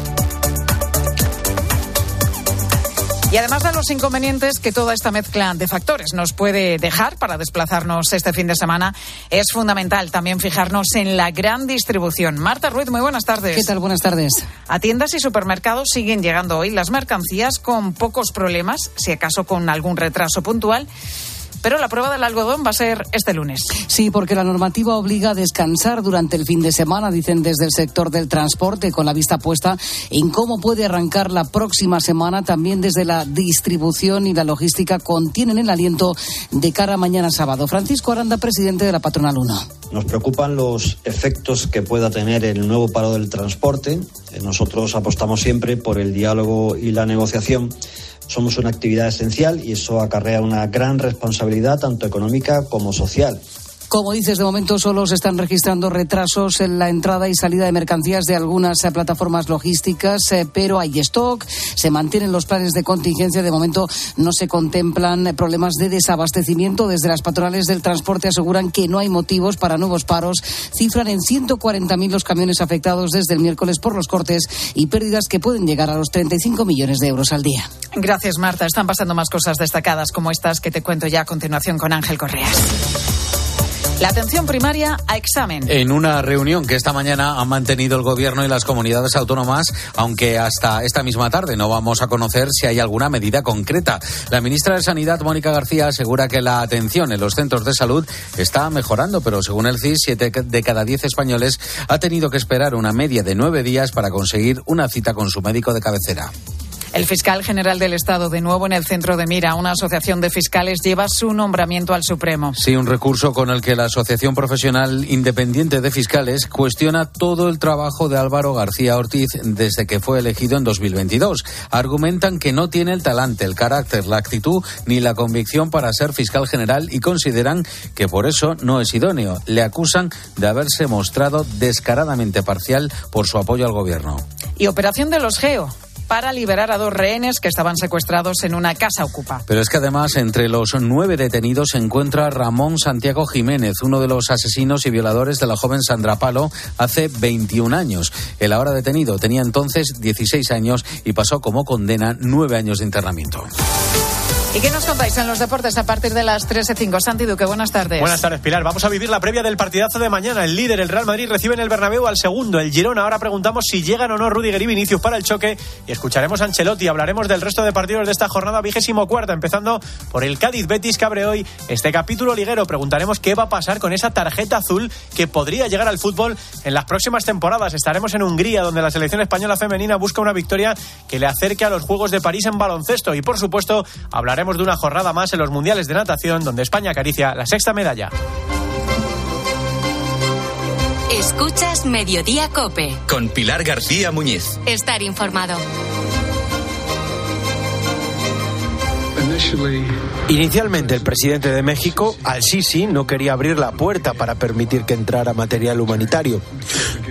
Y además de los inconvenientes que toda esta mezcla de factores nos puede dejar para desplazarnos este fin de semana, es fundamental también fijarnos en la gran distribución. Marta Ruiz, muy buenas tardes. ¿Qué tal? Buenas tardes. A tiendas y supermercados siguen llegando hoy las mercancías con pocos problemas, si acaso con algún retraso puntual pero la prueba del algodón va a ser este lunes. Sí, porque la normativa obliga a descansar durante el fin de semana, dicen desde el sector del transporte, con la vista puesta en cómo puede arrancar la próxima semana. También desde la distribución y la logística contienen el aliento de cara a mañana sábado. Francisco Aranda, presidente de la Patronal 1. Nos preocupan los efectos que pueda tener el nuevo paro del transporte. Nosotros apostamos siempre por el diálogo y la negociación somos una actividad esencial y eso acarrea una gran responsabilidad tanto económica como social. Como dices, de momento solo se están registrando retrasos en la entrada y salida de mercancías de algunas eh, plataformas logísticas, eh, pero hay stock, se mantienen los planes de contingencia. De momento no se contemplan eh, problemas de desabastecimiento. Desde las patronales del transporte aseguran que no hay motivos para nuevos paros. Cifran en 140.000 los camiones afectados desde el miércoles por los cortes y pérdidas que pueden llegar a los 35 millones de euros al día. Gracias, Marta. Están pasando más cosas destacadas como estas que te cuento ya a continuación con Ángel Correas. La atención primaria a examen. En una reunión que esta mañana han mantenido el Gobierno y las comunidades autónomas, aunque hasta esta misma tarde no vamos a conocer si hay alguna medida concreta. La ministra de Sanidad, Mónica García, asegura que la atención en los centros de salud está mejorando, pero según el CIS, siete de cada diez españoles ha tenido que esperar una media de nueve días para conseguir una cita con su médico de cabecera. El fiscal general del Estado, de nuevo en el centro de mira, una asociación de fiscales lleva su nombramiento al Supremo. Sí, un recurso con el que la Asociación Profesional Independiente de Fiscales cuestiona todo el trabajo de Álvaro García Ortiz desde que fue elegido en 2022. Argumentan que no tiene el talante, el carácter, la actitud ni la convicción para ser fiscal general y consideran que por eso no es idóneo. Le acusan de haberse mostrado descaradamente parcial por su apoyo al gobierno. Y operación de los GEO para liberar a dos rehenes que estaban secuestrados en una casa ocupa. Pero es que además entre los nueve detenidos se encuentra Ramón Santiago Jiménez, uno de los asesinos y violadores de la joven Sandra Palo hace 21 años. El ahora detenido tenía entonces 16 años y pasó como condena nueve años de internamiento. ¿Y qué nos contáis en los deportes a partir de las 13.05? Santi Duque, buenas tardes. Buenas tardes, Pilar. Vamos a vivir la previa del partidazo de mañana. El líder, el Real Madrid, recibe en el Bernabéu al segundo, el Girona. Ahora preguntamos si llegan o no Rudiger y Vinicius para el choque y escucharemos a Ancelotti. Hablaremos del resto de partidos de esta jornada vigésimo cuarta, empezando por el Cádiz Betis que abre hoy este capítulo liguero. Preguntaremos qué va a pasar con esa tarjeta azul que podría llegar al fútbol en las próximas temporadas. Estaremos en Hungría, donde la selección española femenina busca una victoria que le acerque a los Juegos de París en baloncesto. Y por supuesto, hablaremos de una jornada más en los mundiales de natación, donde España acaricia la sexta medalla. Escuchas Mediodía Cope. Con Pilar García Muñiz. Estar informado. Inicialmente el presidente de México, Al-Sisi, no quería abrir la puerta para permitir que entrara material humanitario.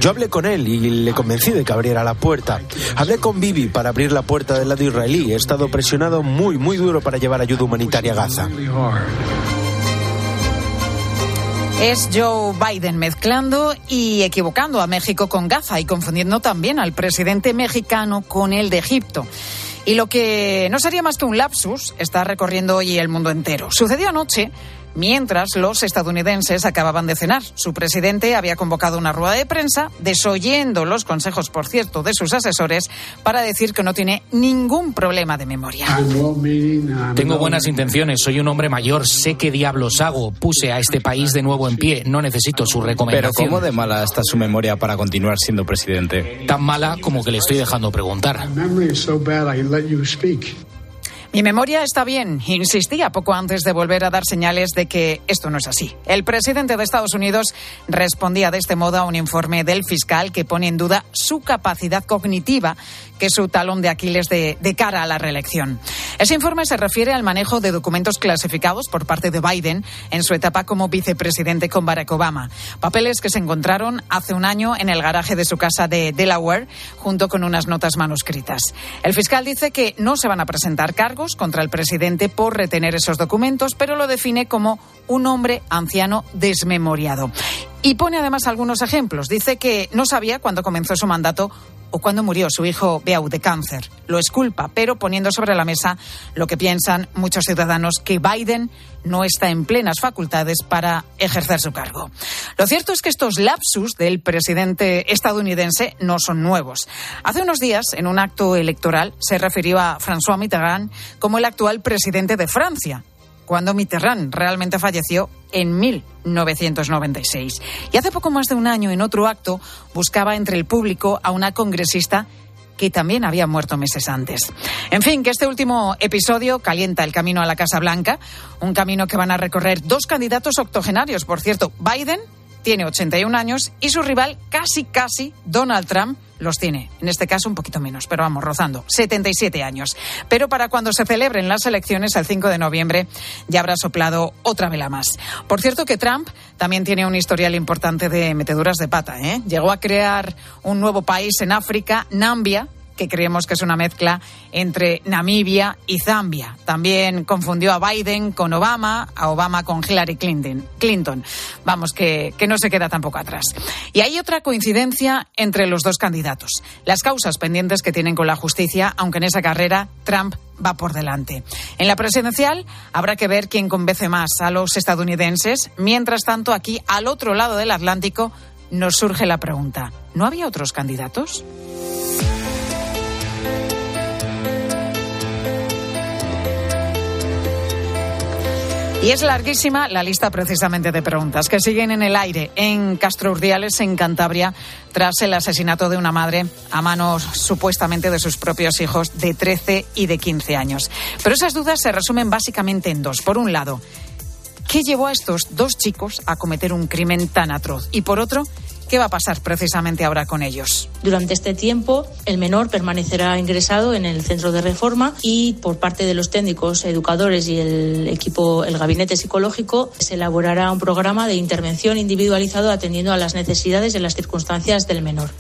Yo hablé con él y le convencí de que abriera la puerta. Hablé con Bibi para abrir la puerta del lado israelí. He estado presionado muy, muy duro para llevar ayuda humanitaria a Gaza. Es Joe Biden mezclando y equivocando a México con Gaza y confundiendo también al presidente mexicano con el de Egipto. Y lo que no sería más que un lapsus está recorriendo hoy el mundo entero. Sucedió anoche mientras los estadounidenses acababan de cenar. Su presidente había convocado una rueda de prensa, desoyendo los consejos, por cierto, de sus asesores, para decir que no tiene ningún problema de memoria. Tengo buenas intenciones, soy un hombre mayor, sé qué diablos hago. Puse a este país de nuevo en pie, no necesito su recomendación. Pero ¿cómo de mala está su memoria para continuar siendo presidente? Tan mala como que le estoy dejando preguntar. Mi memoria está bien, insistía poco antes de volver a dar señales de que esto no es así. El presidente de Estados Unidos respondía de este modo a un informe del fiscal que pone en duda su capacidad cognitiva, que es su talón de Aquiles de, de cara a la reelección. Ese informe se refiere al manejo de documentos clasificados por parte de Biden en su etapa como vicepresidente con Barack Obama. Papeles que se encontraron hace un año en el garaje de su casa de Delaware, junto con unas notas manuscritas. El fiscal dice que no se van a presentar cargos contra el presidente por retener esos documentos, pero lo define como un hombre anciano desmemoriado. Y pone además algunos ejemplos. Dice que no sabía cuándo comenzó su mandato o cuándo murió su hijo Beau de cáncer. Lo esculpa, pero poniendo sobre la mesa lo que piensan muchos ciudadanos que Biden no está en plenas facultades para ejercer su cargo. Lo cierto es que estos lapsus del presidente estadounidense no son nuevos. Hace unos días, en un acto electoral, se refirió a François Mitterrand como el actual presidente de Francia, cuando Mitterrand realmente falleció en 1996. Y hace poco más de un año, en otro acto, buscaba entre el público a una congresista que también había muerto meses antes. En fin, que este último episodio calienta el camino a la Casa Blanca, un camino que van a recorrer dos candidatos octogenarios, por cierto, Biden tiene 81 años y su rival, casi, casi, Donald Trump, los tiene. En este caso un poquito menos, pero vamos, rozando. 77 años. Pero para cuando se celebren las elecciones el 5 de noviembre ya habrá soplado otra vela más. Por cierto que Trump también tiene un historial importante de meteduras de pata. ¿eh? Llegó a crear un nuevo país en África, Nambia, que creemos que es una mezcla entre Namibia y Zambia. También confundió a Biden con Obama, a Obama con Hillary Clinton. Vamos, que, que no se queda tampoco atrás. Y hay otra coincidencia entre los dos candidatos. Las causas pendientes que tienen con la justicia, aunque en esa carrera Trump va por delante. En la presidencial habrá que ver quién convence más a los estadounidenses. Mientras tanto, aquí, al otro lado del Atlántico, nos surge la pregunta, ¿no había otros candidatos? Y es larguísima la lista precisamente de preguntas que siguen en el aire en Castro Urdiales, en Cantabria, tras el asesinato de una madre a manos supuestamente de sus propios hijos de 13 y de 15 años. Pero esas dudas se resumen básicamente en dos. Por un lado, ¿qué llevó a estos dos chicos a cometer un crimen tan atroz? Y por otro, ¿Qué va a pasar precisamente ahora con ellos? Durante este tiempo, el menor permanecerá ingresado en el centro de reforma y por parte de los técnicos, educadores y el equipo, el gabinete psicológico, se elaborará un programa de intervención individualizado atendiendo a las necesidades y las circunstancias del menor.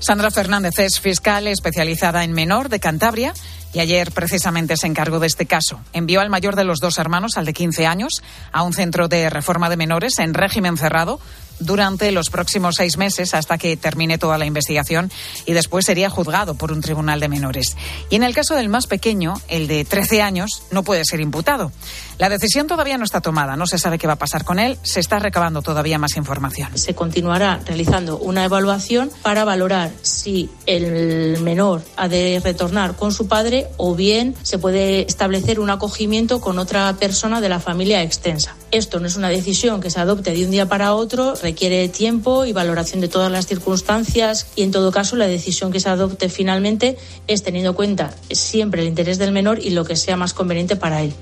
Sandra Fernández es fiscal especializada en menor de Cantabria y ayer precisamente se encargó de este caso. Envió al mayor de los dos hermanos, al de 15 años, a un centro de reforma de menores en régimen cerrado durante los próximos seis meses hasta que termine toda la investigación y después sería juzgado por un tribunal de menores. Y en el caso del más pequeño, el de 13 años, no puede ser imputado. La decisión todavía no está tomada, no se sabe qué va a pasar con él, se está recabando todavía más información. Se continuará realizando una evaluación para valorar si el menor ha de retornar con su padre o bien se puede establecer un acogimiento con otra persona de la familia extensa. Esto no es una decisión que se adopte de un día para otro, requiere tiempo y valoración de todas las circunstancias y en todo caso la decisión que se adopte finalmente es teniendo en cuenta siempre el interés del menor y lo que sea más conveniente para él.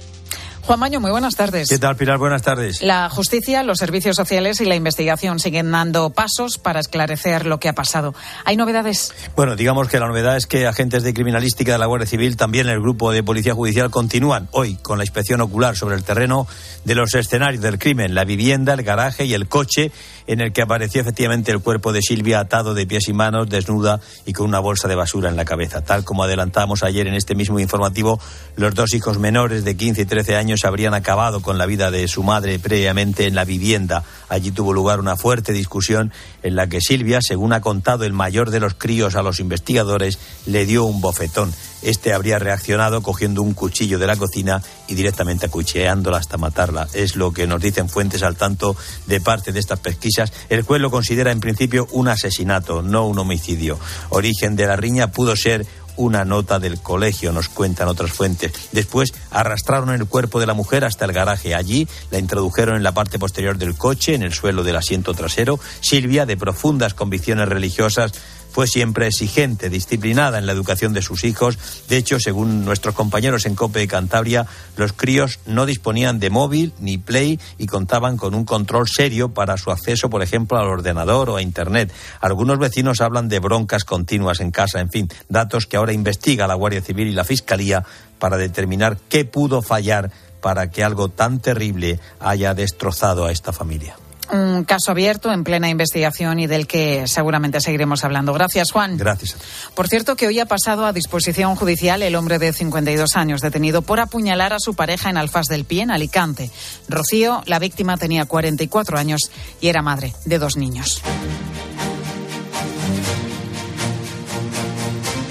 Juan Maño, muy buenas tardes. ¿Qué tal, Pilar? Buenas tardes. La justicia, los servicios sociales y la investigación siguen dando pasos para esclarecer lo que ha pasado. ¿Hay novedades? Bueno, digamos que la novedad es que agentes de criminalística de la Guardia Civil, también el grupo de Policía Judicial, continúan hoy con la inspección ocular sobre el terreno de los escenarios del crimen, la vivienda, el garaje y el coche en el que apareció efectivamente el cuerpo de Silvia atado de pies y manos, desnuda y con una bolsa de basura en la cabeza. Tal como adelantamos ayer en este mismo informativo, los dos hijos menores de 15 y 13 años habrían acabado con la vida de su madre previamente en la vivienda. Allí tuvo lugar una fuerte discusión en la que Silvia, según ha contado el mayor de los críos a los investigadores, le dio un bofetón. Este habría reaccionado cogiendo un cuchillo de la cocina y directamente acuchillándola hasta matarla. Es lo que nos dicen fuentes al tanto de parte de estas pesquisas. El juez lo considera en principio un asesinato, no un homicidio. Origen de la riña pudo ser una nota del colegio, nos cuentan otras fuentes. Después arrastraron el cuerpo de la mujer hasta el garaje. Allí la introdujeron en la parte posterior del coche, en el suelo del asiento trasero. Silvia, de profundas convicciones religiosas, fue siempre exigente, disciplinada en la educación de sus hijos. De hecho, según nuestros compañeros en COPE de Cantabria, los críos no disponían de móvil ni play y contaban con un control serio para su acceso, por ejemplo, al ordenador o a Internet. Algunos vecinos hablan de broncas continuas en casa, en fin, datos que ahora investiga la Guardia Civil y la Fiscalía para determinar qué pudo fallar para que algo tan terrible haya destrozado a esta familia un caso abierto en plena investigación y del que seguramente seguiremos hablando. Gracias, Juan. Gracias. Por cierto, que hoy ha pasado a disposición judicial el hombre de 52 años detenido por apuñalar a su pareja en Alfaz del Pie, en Alicante. Rocío, la víctima, tenía 44 años y era madre de dos niños.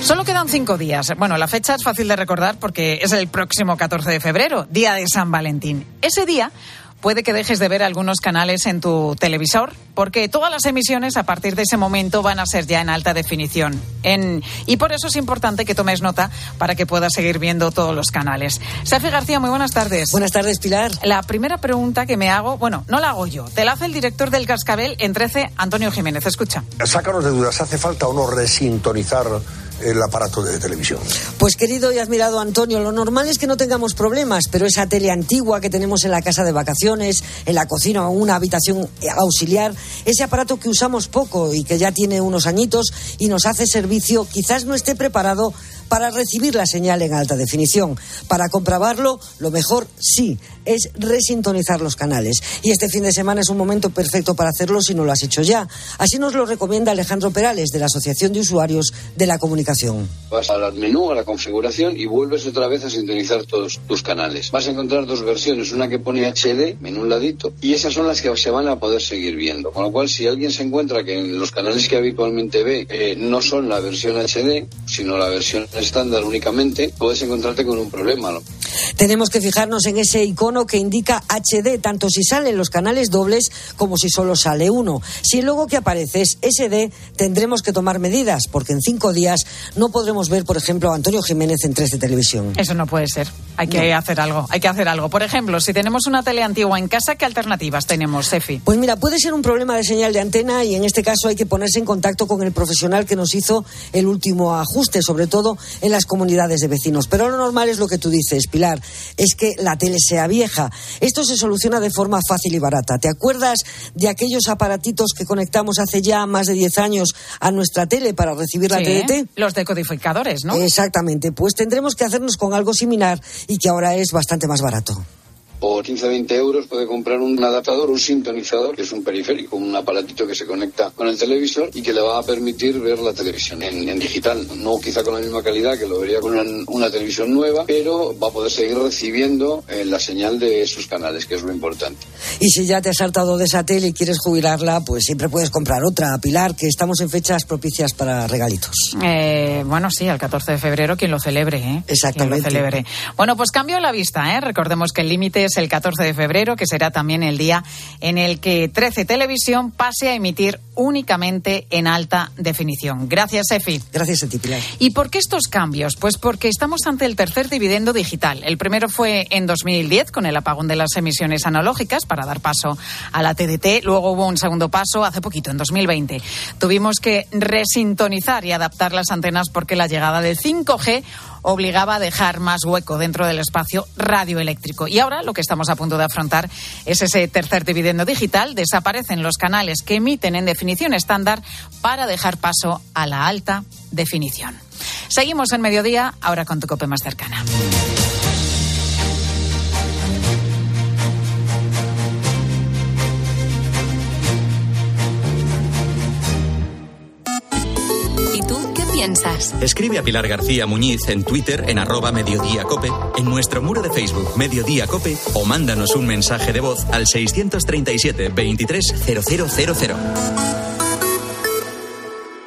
Solo quedan cinco días. Bueno, la fecha es fácil de recordar porque es el próximo 14 de febrero, día de San Valentín. Ese día puede que dejes de ver algunos canales en tu televisor, porque todas las emisiones a partir de ese momento van a ser ya en alta definición. y por eso es importante que tomes nota para que puedas seguir viendo todos los canales. Safi García, muy buenas tardes. Buenas tardes, Pilar. La primera pregunta que me hago, bueno, no la hago yo, te la hace el director del Cascabel en 13, Antonio Jiménez. Escucha. Sácanos de dudas, ¿hace falta o no resintonizar el aparato de televisión. Pues querido y admirado Antonio, lo normal es que no tengamos problemas, pero esa tele antigua que tenemos en la casa de vacaciones, en la cocina o una habitación auxiliar, ese aparato que usamos poco y que ya tiene unos añitos y nos hace servicio, quizás no esté preparado para recibir la señal en alta definición. Para comprobarlo, lo mejor sí es resintonizar los canales. Y este fin de semana es un momento perfecto para hacerlo si no lo has hecho ya. Así nos lo recomienda Alejandro Perales, de la Asociación de Usuarios de la Comunicación. Vas al menú, a la configuración y vuelves otra vez a sintonizar todos tus canales. Vas a encontrar dos versiones, una que pone HD en un ladito y esas son las que se van a poder seguir viendo. Con lo cual, si alguien se encuentra que los canales que habitualmente ve eh, no son la versión HD, sino la versión estándar únicamente, puedes encontrarte con un problema. ¿no? Tenemos que fijarnos en ese icono que indica HD, tanto si salen los canales dobles como si solo sale uno. Si el logo que aparece es SD, tendremos que tomar medidas, porque en cinco días no podremos ver, por ejemplo, a Antonio Jiménez en 3 de televisión. Eso no puede ser. Hay que hacer algo. Hay que hacer algo. Por ejemplo, si tenemos una tele antigua en casa, ¿qué alternativas tenemos, Sefi? Pues mira, puede ser un problema de señal de antena y en este caso hay que ponerse en contacto con el profesional que nos hizo el último ajuste, sobre todo en las comunidades de vecinos. Pero lo normal es lo que tú dices, Pilar, es que la tele sea vieja. Esto se soluciona de forma fácil y barata. ¿Te acuerdas de aquellos aparatitos que conectamos hace ya más de 10 años a nuestra tele para recibir la Sí, TDT? Los decodificadores, ¿no? Exactamente, pues tendremos que hacernos con algo similar y que ahora es bastante más barato. Por 15-20 euros puede comprar un adaptador, un sintonizador, que es un periférico, un aparatito que se conecta con el televisor y que le va a permitir ver la televisión en, en digital. No quizá con la misma calidad que lo vería con una, una televisión nueva, pero va a poder seguir recibiendo eh, la señal de sus canales, que es lo importante. Y si ya te has saltado de esa tele y quieres jubilarla, pues siempre puedes comprar otra, Pilar, que estamos en fechas propicias para regalitos. Eh, bueno, sí, el 14 de febrero, quien lo celebre, ¿eh? Exactamente. Quien lo celebre. Bueno, pues cambio a la vista, ¿eh? Recordemos que el límite es el 14 de febrero, que será también el día en el que 13 Televisión pase a emitir únicamente en alta definición. Gracias, Efi. Gracias a ti, Pilar. ¿Y por qué estos cambios? Pues porque estamos ante el tercer dividendo digital. El primero fue en 2010 con el apagón de las emisiones analógicas para dar paso a la TDT. Luego hubo un segundo paso hace poquito, en 2020. Tuvimos que resintonizar y adaptar las antenas porque la llegada del 5G obligaba a dejar más hueco dentro del espacio radioeléctrico. Y ahora lo que estamos a punto de afrontar es ese tercer dividendo digital. Desaparecen los canales que emiten en definición estándar para dejar paso a la alta definición. Seguimos en mediodía, ahora con tu cope más cercana. Escribe a Pilar García Muñiz en Twitter en arroba Mediodía Cope, en nuestro muro de Facebook Mediodía Cope o mándanos un mensaje de voz al 637 230000.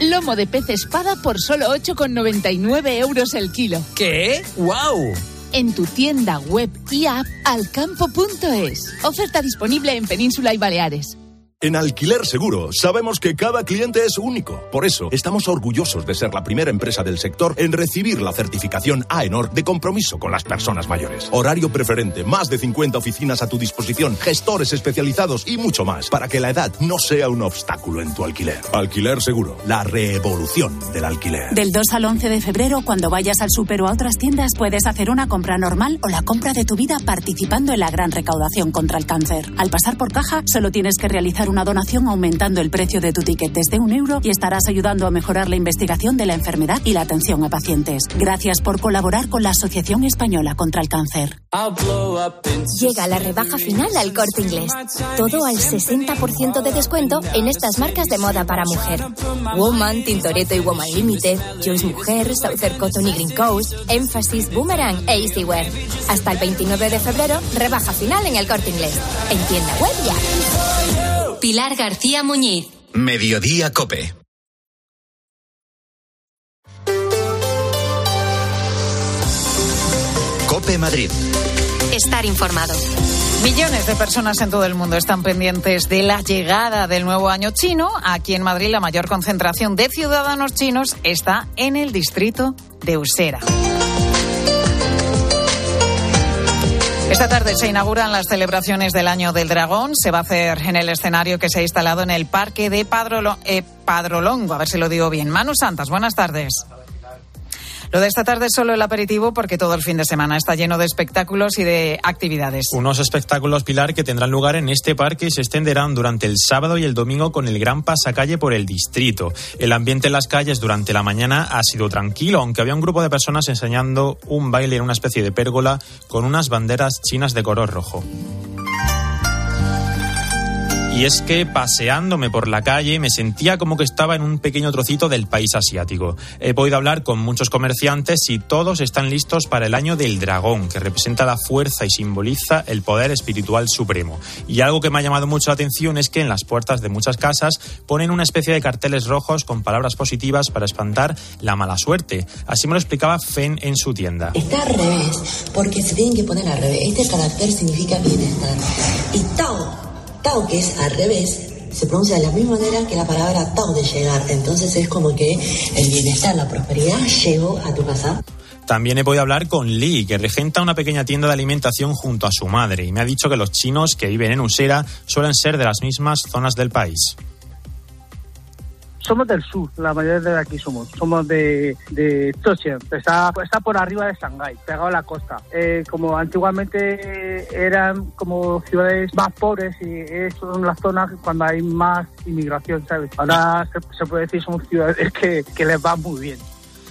Lomo de pez espada por solo 8,99 euros el kilo. ¿Qué? ¡Wow! En tu tienda web y app alcampo.es. Oferta disponible en Península y Baleares. En Alquiler Seguro sabemos que cada cliente es único. Por eso estamos orgullosos de ser la primera empresa del sector en recibir la certificación AENOR de compromiso con las personas mayores. Horario preferente, más de 50 oficinas a tu disposición, gestores especializados y mucho más para que la edad no sea un obstáculo en tu alquiler. Alquiler Seguro, la revolución del alquiler. Del 2 al 11 de febrero, cuando vayas al súper o a otras tiendas, puedes hacer una compra normal o la compra de tu vida participando en la gran recaudación contra el cáncer. Al pasar por caja, solo tienes que realizar una donación aumentando el precio de tu ticket desde un euro y estarás ayudando a mejorar la investigación de la enfermedad y la atención a pacientes. Gracias por colaborar con la Asociación Española contra el Cáncer. Llega la rebaja final al corte inglés. Todo al 60% de descuento en estas marcas de moda para mujer. Woman, Tintoretto y Woman Limited, Joyce Mujer, Southern Cotton y Green Coast, Emphasis, Boomerang e Easywear. Hasta el 29 de febrero, rebaja final en el corte inglés. En tienda web ya. Pilar García Muñiz. Mediodía Cope. Cope Madrid. Estar informado. Millones de personas en todo el mundo están pendientes de la llegada del nuevo año chino. Aquí en Madrid la mayor concentración de ciudadanos chinos está en el distrito de Usera. Esta tarde se inauguran las celebraciones del Año del Dragón. Se va a hacer en el escenario que se ha instalado en el Parque de Padrolo- eh, Padrolongo. A ver si lo digo bien. Manu Santas, buenas tardes. Lo de esta tarde es solo el aperitivo porque todo el fin de semana está lleno de espectáculos y de actividades. Unos espectáculos, Pilar, que tendrán lugar en este parque y se extenderán durante el sábado y el domingo con el gran pasacalle por el distrito. El ambiente en las calles durante la mañana ha sido tranquilo, aunque había un grupo de personas enseñando un baile en una especie de pérgola con unas banderas chinas de color rojo. Y es que paseándome por la calle me sentía como que estaba en un pequeño trocito del país asiático. He podido hablar con muchos comerciantes y todos están listos para el año del dragón, que representa la fuerza y simboliza el poder espiritual supremo. Y algo que me ha llamado mucho la atención es que en las puertas de muchas casas ponen una especie de carteles rojos con palabras positivas para espantar la mala suerte. Así me lo explicaba Fen en su tienda. Está al revés, porque se tienen que poner al revés. Este carácter significa bienestar. Y Tao, Tao que es al revés, se pronuncia de la misma manera que la palabra Tao de llegar. Entonces es como que el bienestar, la prosperidad llegó a tu casa. También he podido hablar con Lee, que regenta una pequeña tienda de alimentación junto a su madre, y me ha dicho que los chinos que viven en Usera suelen ser de las mismas zonas del país. Somos del sur, la mayoría de aquí somos. Somos de, de Zhoushan, está, por arriba de Shanghái, pegado a la costa. Eh, como antiguamente eran como ciudades más pobres y son las zonas cuando hay más inmigración, ¿sabes? Ahora se, se puede decir son ciudades [laughs] que, que les va muy bien.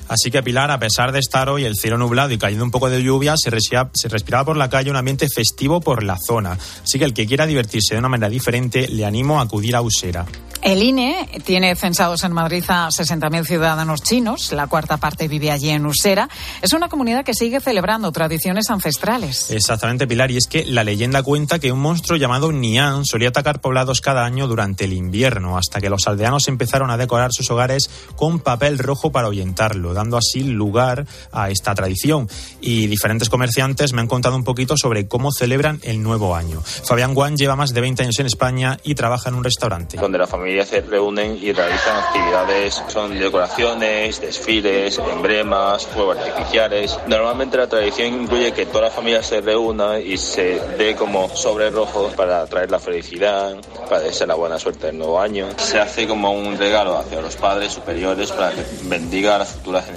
Así que Pilar, a pesar de estar hoy el cielo nublado y cayendo un poco de lluvia, se respira, se respiraba por la calle un ambiente festivo por la zona. Así que el que quiera divertirse de una manera diferente, le animo a acudir a Usera. El INE tiene censados en Madrid a 60.000 ciudadanos chinos. La cuarta parte vive allí en Usera. Es una comunidad que sigue celebrando tradiciones ancestrales. Exactamente, Pilar. Y es que la leyenda cuenta que un monstruo llamado Nian solía atacar poblados cada año durante el invierno, hasta que los aldeanos empezaron a decorar sus hogares con papel rojo para ahuyentarlo, dando así lugar a esta tradición. Y diferentes comerciantes me han contado un poquito sobre cómo celebran el nuevo año. Fabián Guan lleva más de 20 años en España y trabaja en un restaurante. donde la familia se reúnen y realizan actividades, son decoraciones, desfiles, emblemas, fuegos artificiales. Normalmente la tradición incluye que toda la familia se reúna y se dé como sobre rojo para traer la felicidad, para desear la buena suerte del nuevo año. Se hace como un regalo hacia los padres superiores para que bendiga a las futuras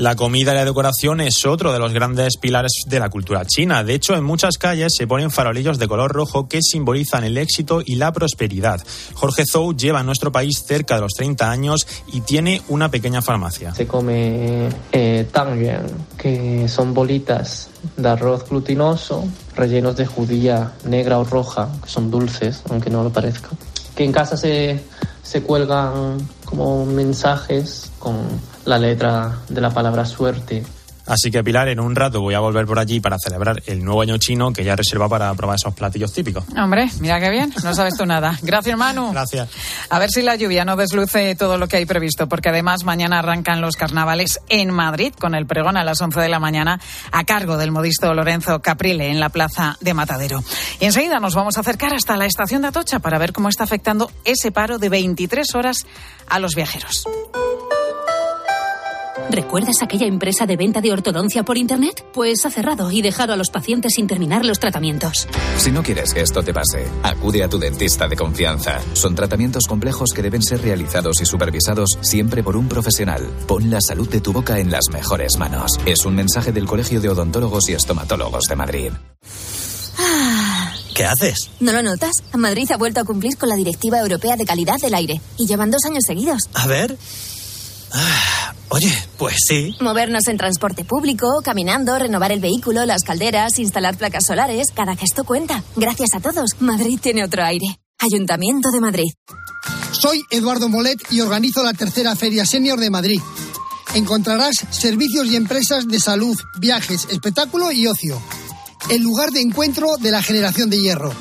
La comida y la decoración es otro de los grandes pilares de la cultura china. De hecho, en muchas calles se ponen farolillos de color rojo que simbolizan el éxito y la prosperidad. Jorge Zhou lleva en nuestro país cerca de los 30 años y tiene una pequeña farmacia. Se come eh, tangyuan, que son bolitas de arroz glutinoso rellenos de judía negra o roja, que son dulces, aunque no lo parezca. Que en casa se, se cuelgan como mensajes con la letra de la palabra suerte. Así que Pilar, en un rato voy a volver por allí para celebrar el nuevo año chino que ya reserva para probar esos platillos típicos. Hombre, mira qué bien, no sabes tú nada. Gracias, Manu. Gracias. A ver si la lluvia no desluce todo lo que hay previsto, porque además mañana arrancan los carnavales en Madrid con el pregón a las 11 de la mañana a cargo del modisto Lorenzo Caprile en la plaza de Matadero. Y enseguida nos vamos a acercar hasta la estación de Atocha para ver cómo está afectando ese paro de 23 horas a los viajeros. ¿Recuerdas aquella empresa de venta de ortodoncia por Internet? Pues ha cerrado y dejado a los pacientes sin terminar los tratamientos. Si no quieres que esto te pase, acude a tu dentista de confianza. Son tratamientos complejos que deben ser realizados y supervisados siempre por un profesional. Pon la salud de tu boca en las mejores manos. Es un mensaje del Colegio de Odontólogos y Estomatólogos de Madrid. ¿Qué haces? ¿No lo notas? Madrid ha vuelto a cumplir con la Directiva Europea de Calidad del Aire y llevan dos años seguidos. A ver. Ah, oye, pues sí. Movernos en transporte público, caminando, renovar el vehículo, las calderas, instalar placas solares, cada gesto cuenta. Gracias a todos, Madrid tiene otro aire. Ayuntamiento de Madrid. Soy Eduardo Molet y organizo la tercera Feria Senior de Madrid. Encontrarás servicios y empresas de salud, viajes, espectáculo y ocio. El lugar de encuentro de la generación de hierro.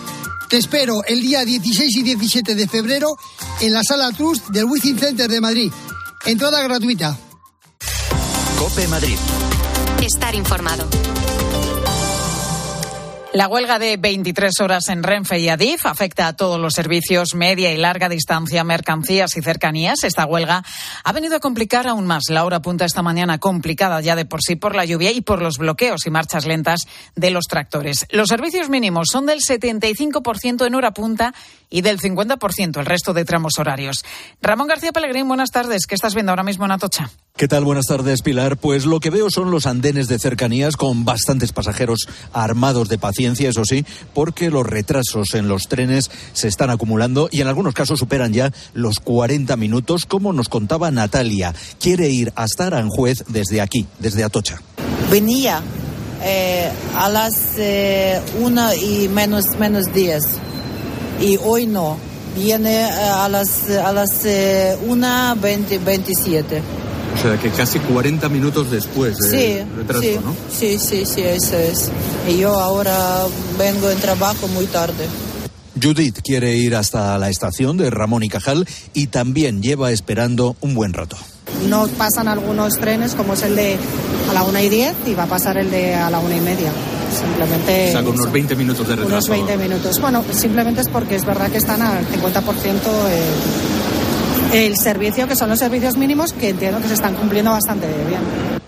Te espero el día 16 y 17 de febrero en la Sala Trust del Wizzing Center de Madrid. Entrada gratuita. Cope Madrid. Estar informado. La huelga de 23 horas en Renfe y Adif afecta a todos los servicios media y larga distancia, mercancías y cercanías. Esta huelga ha venido a complicar aún más la hora punta esta mañana, complicada ya de por sí por la lluvia y por los bloqueos y marchas lentas de los tractores. Los servicios mínimos son del 75% en hora punta y del 50% el resto de tramos horarios. Ramón García Pellegrín, buenas tardes. ¿Qué estás viendo ahora mismo en Atocha? ¿Qué tal? Buenas tardes, Pilar. Pues lo que veo son los andenes de cercanías con bastantes pasajeros armados de paciencia, eso sí, porque los retrasos en los trenes se están acumulando y en algunos casos superan ya los 40 minutos, como nos contaba Natalia. Quiere ir hasta Aranjuez desde aquí, desde Atocha. Venía eh, a las eh, una y menos, menos 10 y hoy no. Viene eh, a las, a las eh, una 20, 27. O sea, que casi 40 minutos después de Sí, retraso, sí, ¿no? sí, sí, sí, eso es. Y yo ahora vengo en trabajo muy tarde. Judith quiere ir hasta la estación de Ramón y Cajal y también lleva esperando un buen rato. No pasan algunos trenes como es el de a la una y diez y va a pasar el de a la una y media. Simplemente o sea, con unos 20 minutos de retraso. unos 20 minutos. Bueno, simplemente es porque es verdad que están al 50% el, servicio, que son los servicios mínimos, que entiendo que se están cumpliendo bastante bien.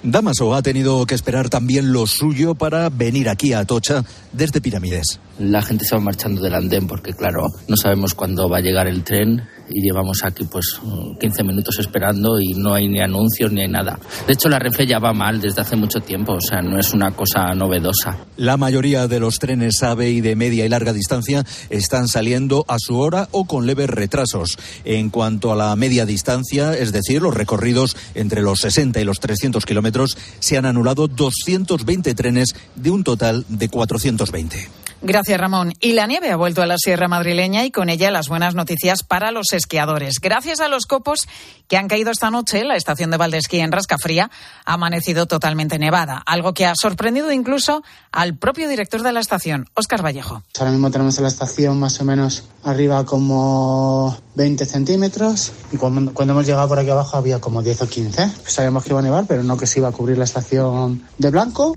Damaso ha tenido que esperar también lo suyo para venir aquí a Atocha desde Pirámides. La gente se va marchando del andén porque, claro, no sabemos cuándo va a llegar el tren y llevamos aquí pues 15 minutos esperando y no hay ni anuncios ni hay nada. De hecho, la Renfe ya va mal desde hace mucho tiempo, o sea, no es una cosa novedosa. La mayoría de los trenes AVE y de media y larga distancia están saliendo a su hora o con leves retrasos. En cuanto a la media distancia, es decir, los recorridos entre los 60 y los 300 kilómetros, se han anulado 220 trenes de un total de 420. Gracias, Ramón. Y la nieve ha vuelto a la Sierra Madrileña y con ella las buenas noticias para los esquiadores. Gracias a los copos que han caído esta noche, la estación de Valdesquí en Rascafría ha amanecido totalmente nevada, algo que ha sorprendido incluso al propio director de la estación, Óscar Vallejo. Ahora mismo tenemos en la estación más o menos arriba como 20 centímetros y cuando, hemos llegado por aquí abajo había como 10 o 15. Pues sabíamos que iba a nevar, pero no que se iba a cubrir la estación de blanco.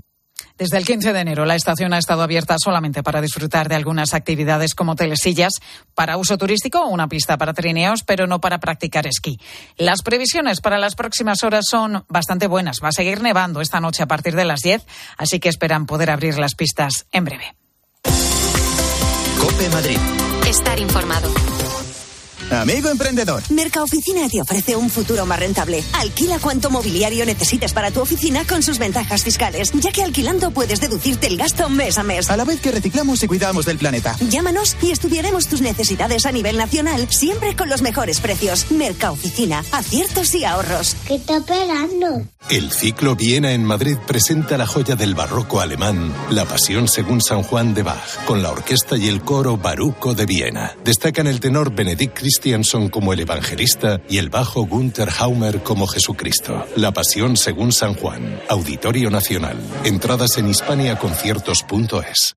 Desde el 15 de enero, la estación ha estado abierta solamente para disfrutar de algunas actividades como telesillas para uso turístico o una pista para trineos, pero no para practicar esquí. Las previsiones para las próximas horas son bastante buenas. Va a seguir nevando esta noche a partir de las 10, así que esperan poder abrir las pistas en breve. Cope Madrid. Estar informado. Amigo emprendedor. Mercaoficina te ofrece un futuro más rentable. Alquila cuanto mobiliario necesites para tu oficina con sus ventajas fiscales, ya que alquilando puedes deducirte el gasto mes a mes. A la vez que reciclamos y cuidamos del planeta. Llámanos y estudiaremos tus necesidades a nivel nacional, siempre con los mejores precios. Mercaoficina, aciertos y ahorros. ¿Qué está esperando? El ciclo Viena en Madrid presenta la joya del barroco alemán, La Pasión según San Juan de Bach, con la orquesta y el coro Baruco de Viena. Destacan el tenor Benedict Christianson como el evangelista y el bajo Gunther Haumer como Jesucristo. La Pasión según San Juan, Auditorio Nacional. Entradas en hispaniaconciertos.es.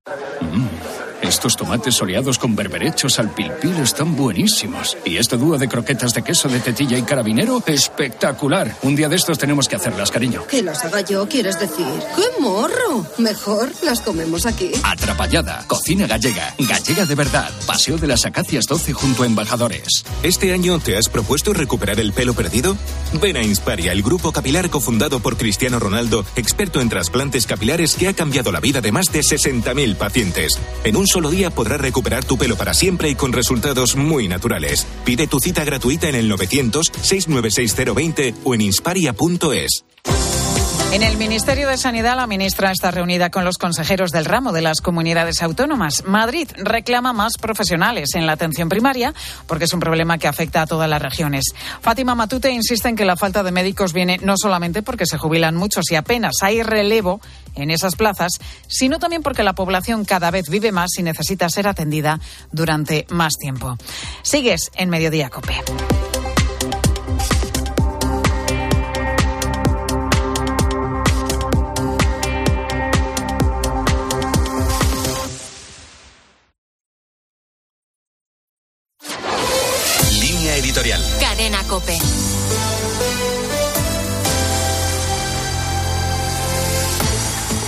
Estos tomates soleados con berberechos al pilpil están buenísimos. Y este dúo de croquetas de queso de tetilla y carabinero, espectacular. Un día de estos tenemos que hacerlas, cariño. Que las haga yo, quieres decir. ¡Qué morro! Mejor las comemos aquí. Atrapallada, cocina gallega, gallega de verdad. Paseo de las Acacias 12 junto a Embajadores. ¿Este año te has propuesto recuperar el pelo perdido? Ven a Insparia, el grupo capilar cofundado por Cristiano Ronaldo, experto en trasplantes capilares que ha cambiado la vida de más de 60.000 pacientes. En un solo día podrás recuperar tu pelo para siempre y con resultados muy naturales. Pide tu cita gratuita en el 900-696-020 o en insparia.es. En el Ministerio de Sanidad, la ministra está reunida con los consejeros del ramo de las comunidades autónomas. Madrid reclama más profesionales en la atención primaria porque es un problema que afecta a todas las regiones. Fátima Matute insiste en que la falta de médicos viene no solamente porque se jubilan muchos y apenas hay relevo en esas plazas, sino también porque la población cada vez vive más y necesita ser atendida durante más tiempo. Sigues en Mediodía Cope.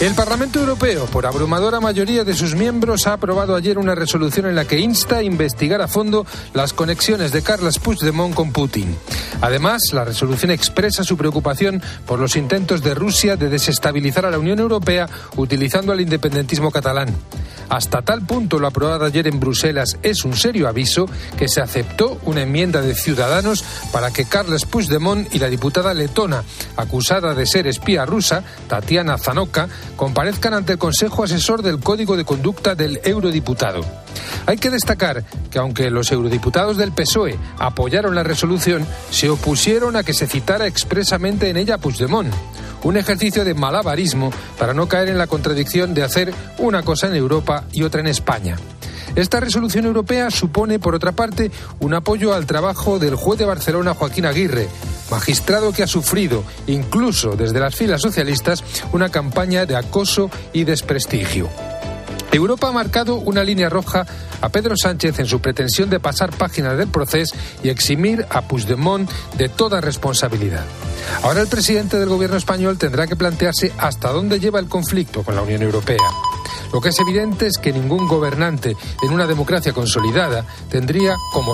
El Parlamento Europeo, por abrumadora mayoría de sus miembros, ha aprobado ayer una resolución en la que insta a investigar a fondo las conexiones de Carles Puigdemont con Putin. Además, la resolución expresa su preocupación por los intentos de Rusia de desestabilizar a la Unión Europea utilizando al independentismo catalán. Hasta tal punto lo aprobado ayer en Bruselas es un serio aviso que se aceptó una enmienda de Ciudadanos para que Carles Puigdemont y la diputada letona, acusada de ser espía rusa, Tatiana Zanoka, comparezcan ante el Consejo Asesor del Código de Conducta del eurodiputado. Hay que destacar que aunque los eurodiputados del PSOE apoyaron la resolución, se opusieron a que se citara expresamente en ella a Puigdemont un ejercicio de malabarismo para no caer en la contradicción de hacer una cosa en Europa y otra en España. Esta resolución europea supone, por otra parte, un apoyo al trabajo del juez de Barcelona, Joaquín Aguirre, magistrado que ha sufrido, incluso desde las filas socialistas, una campaña de acoso y desprestigio. Europa ha marcado una línea roja a Pedro Sánchez en su pretensión de pasar páginas del proceso y eximir a Puigdemont de toda responsabilidad. Ahora el presidente del gobierno español tendrá que plantearse hasta dónde lleva el conflicto con la Unión Europea. Lo que es evidente es que ningún gobernante en una democracia consolidada tendría como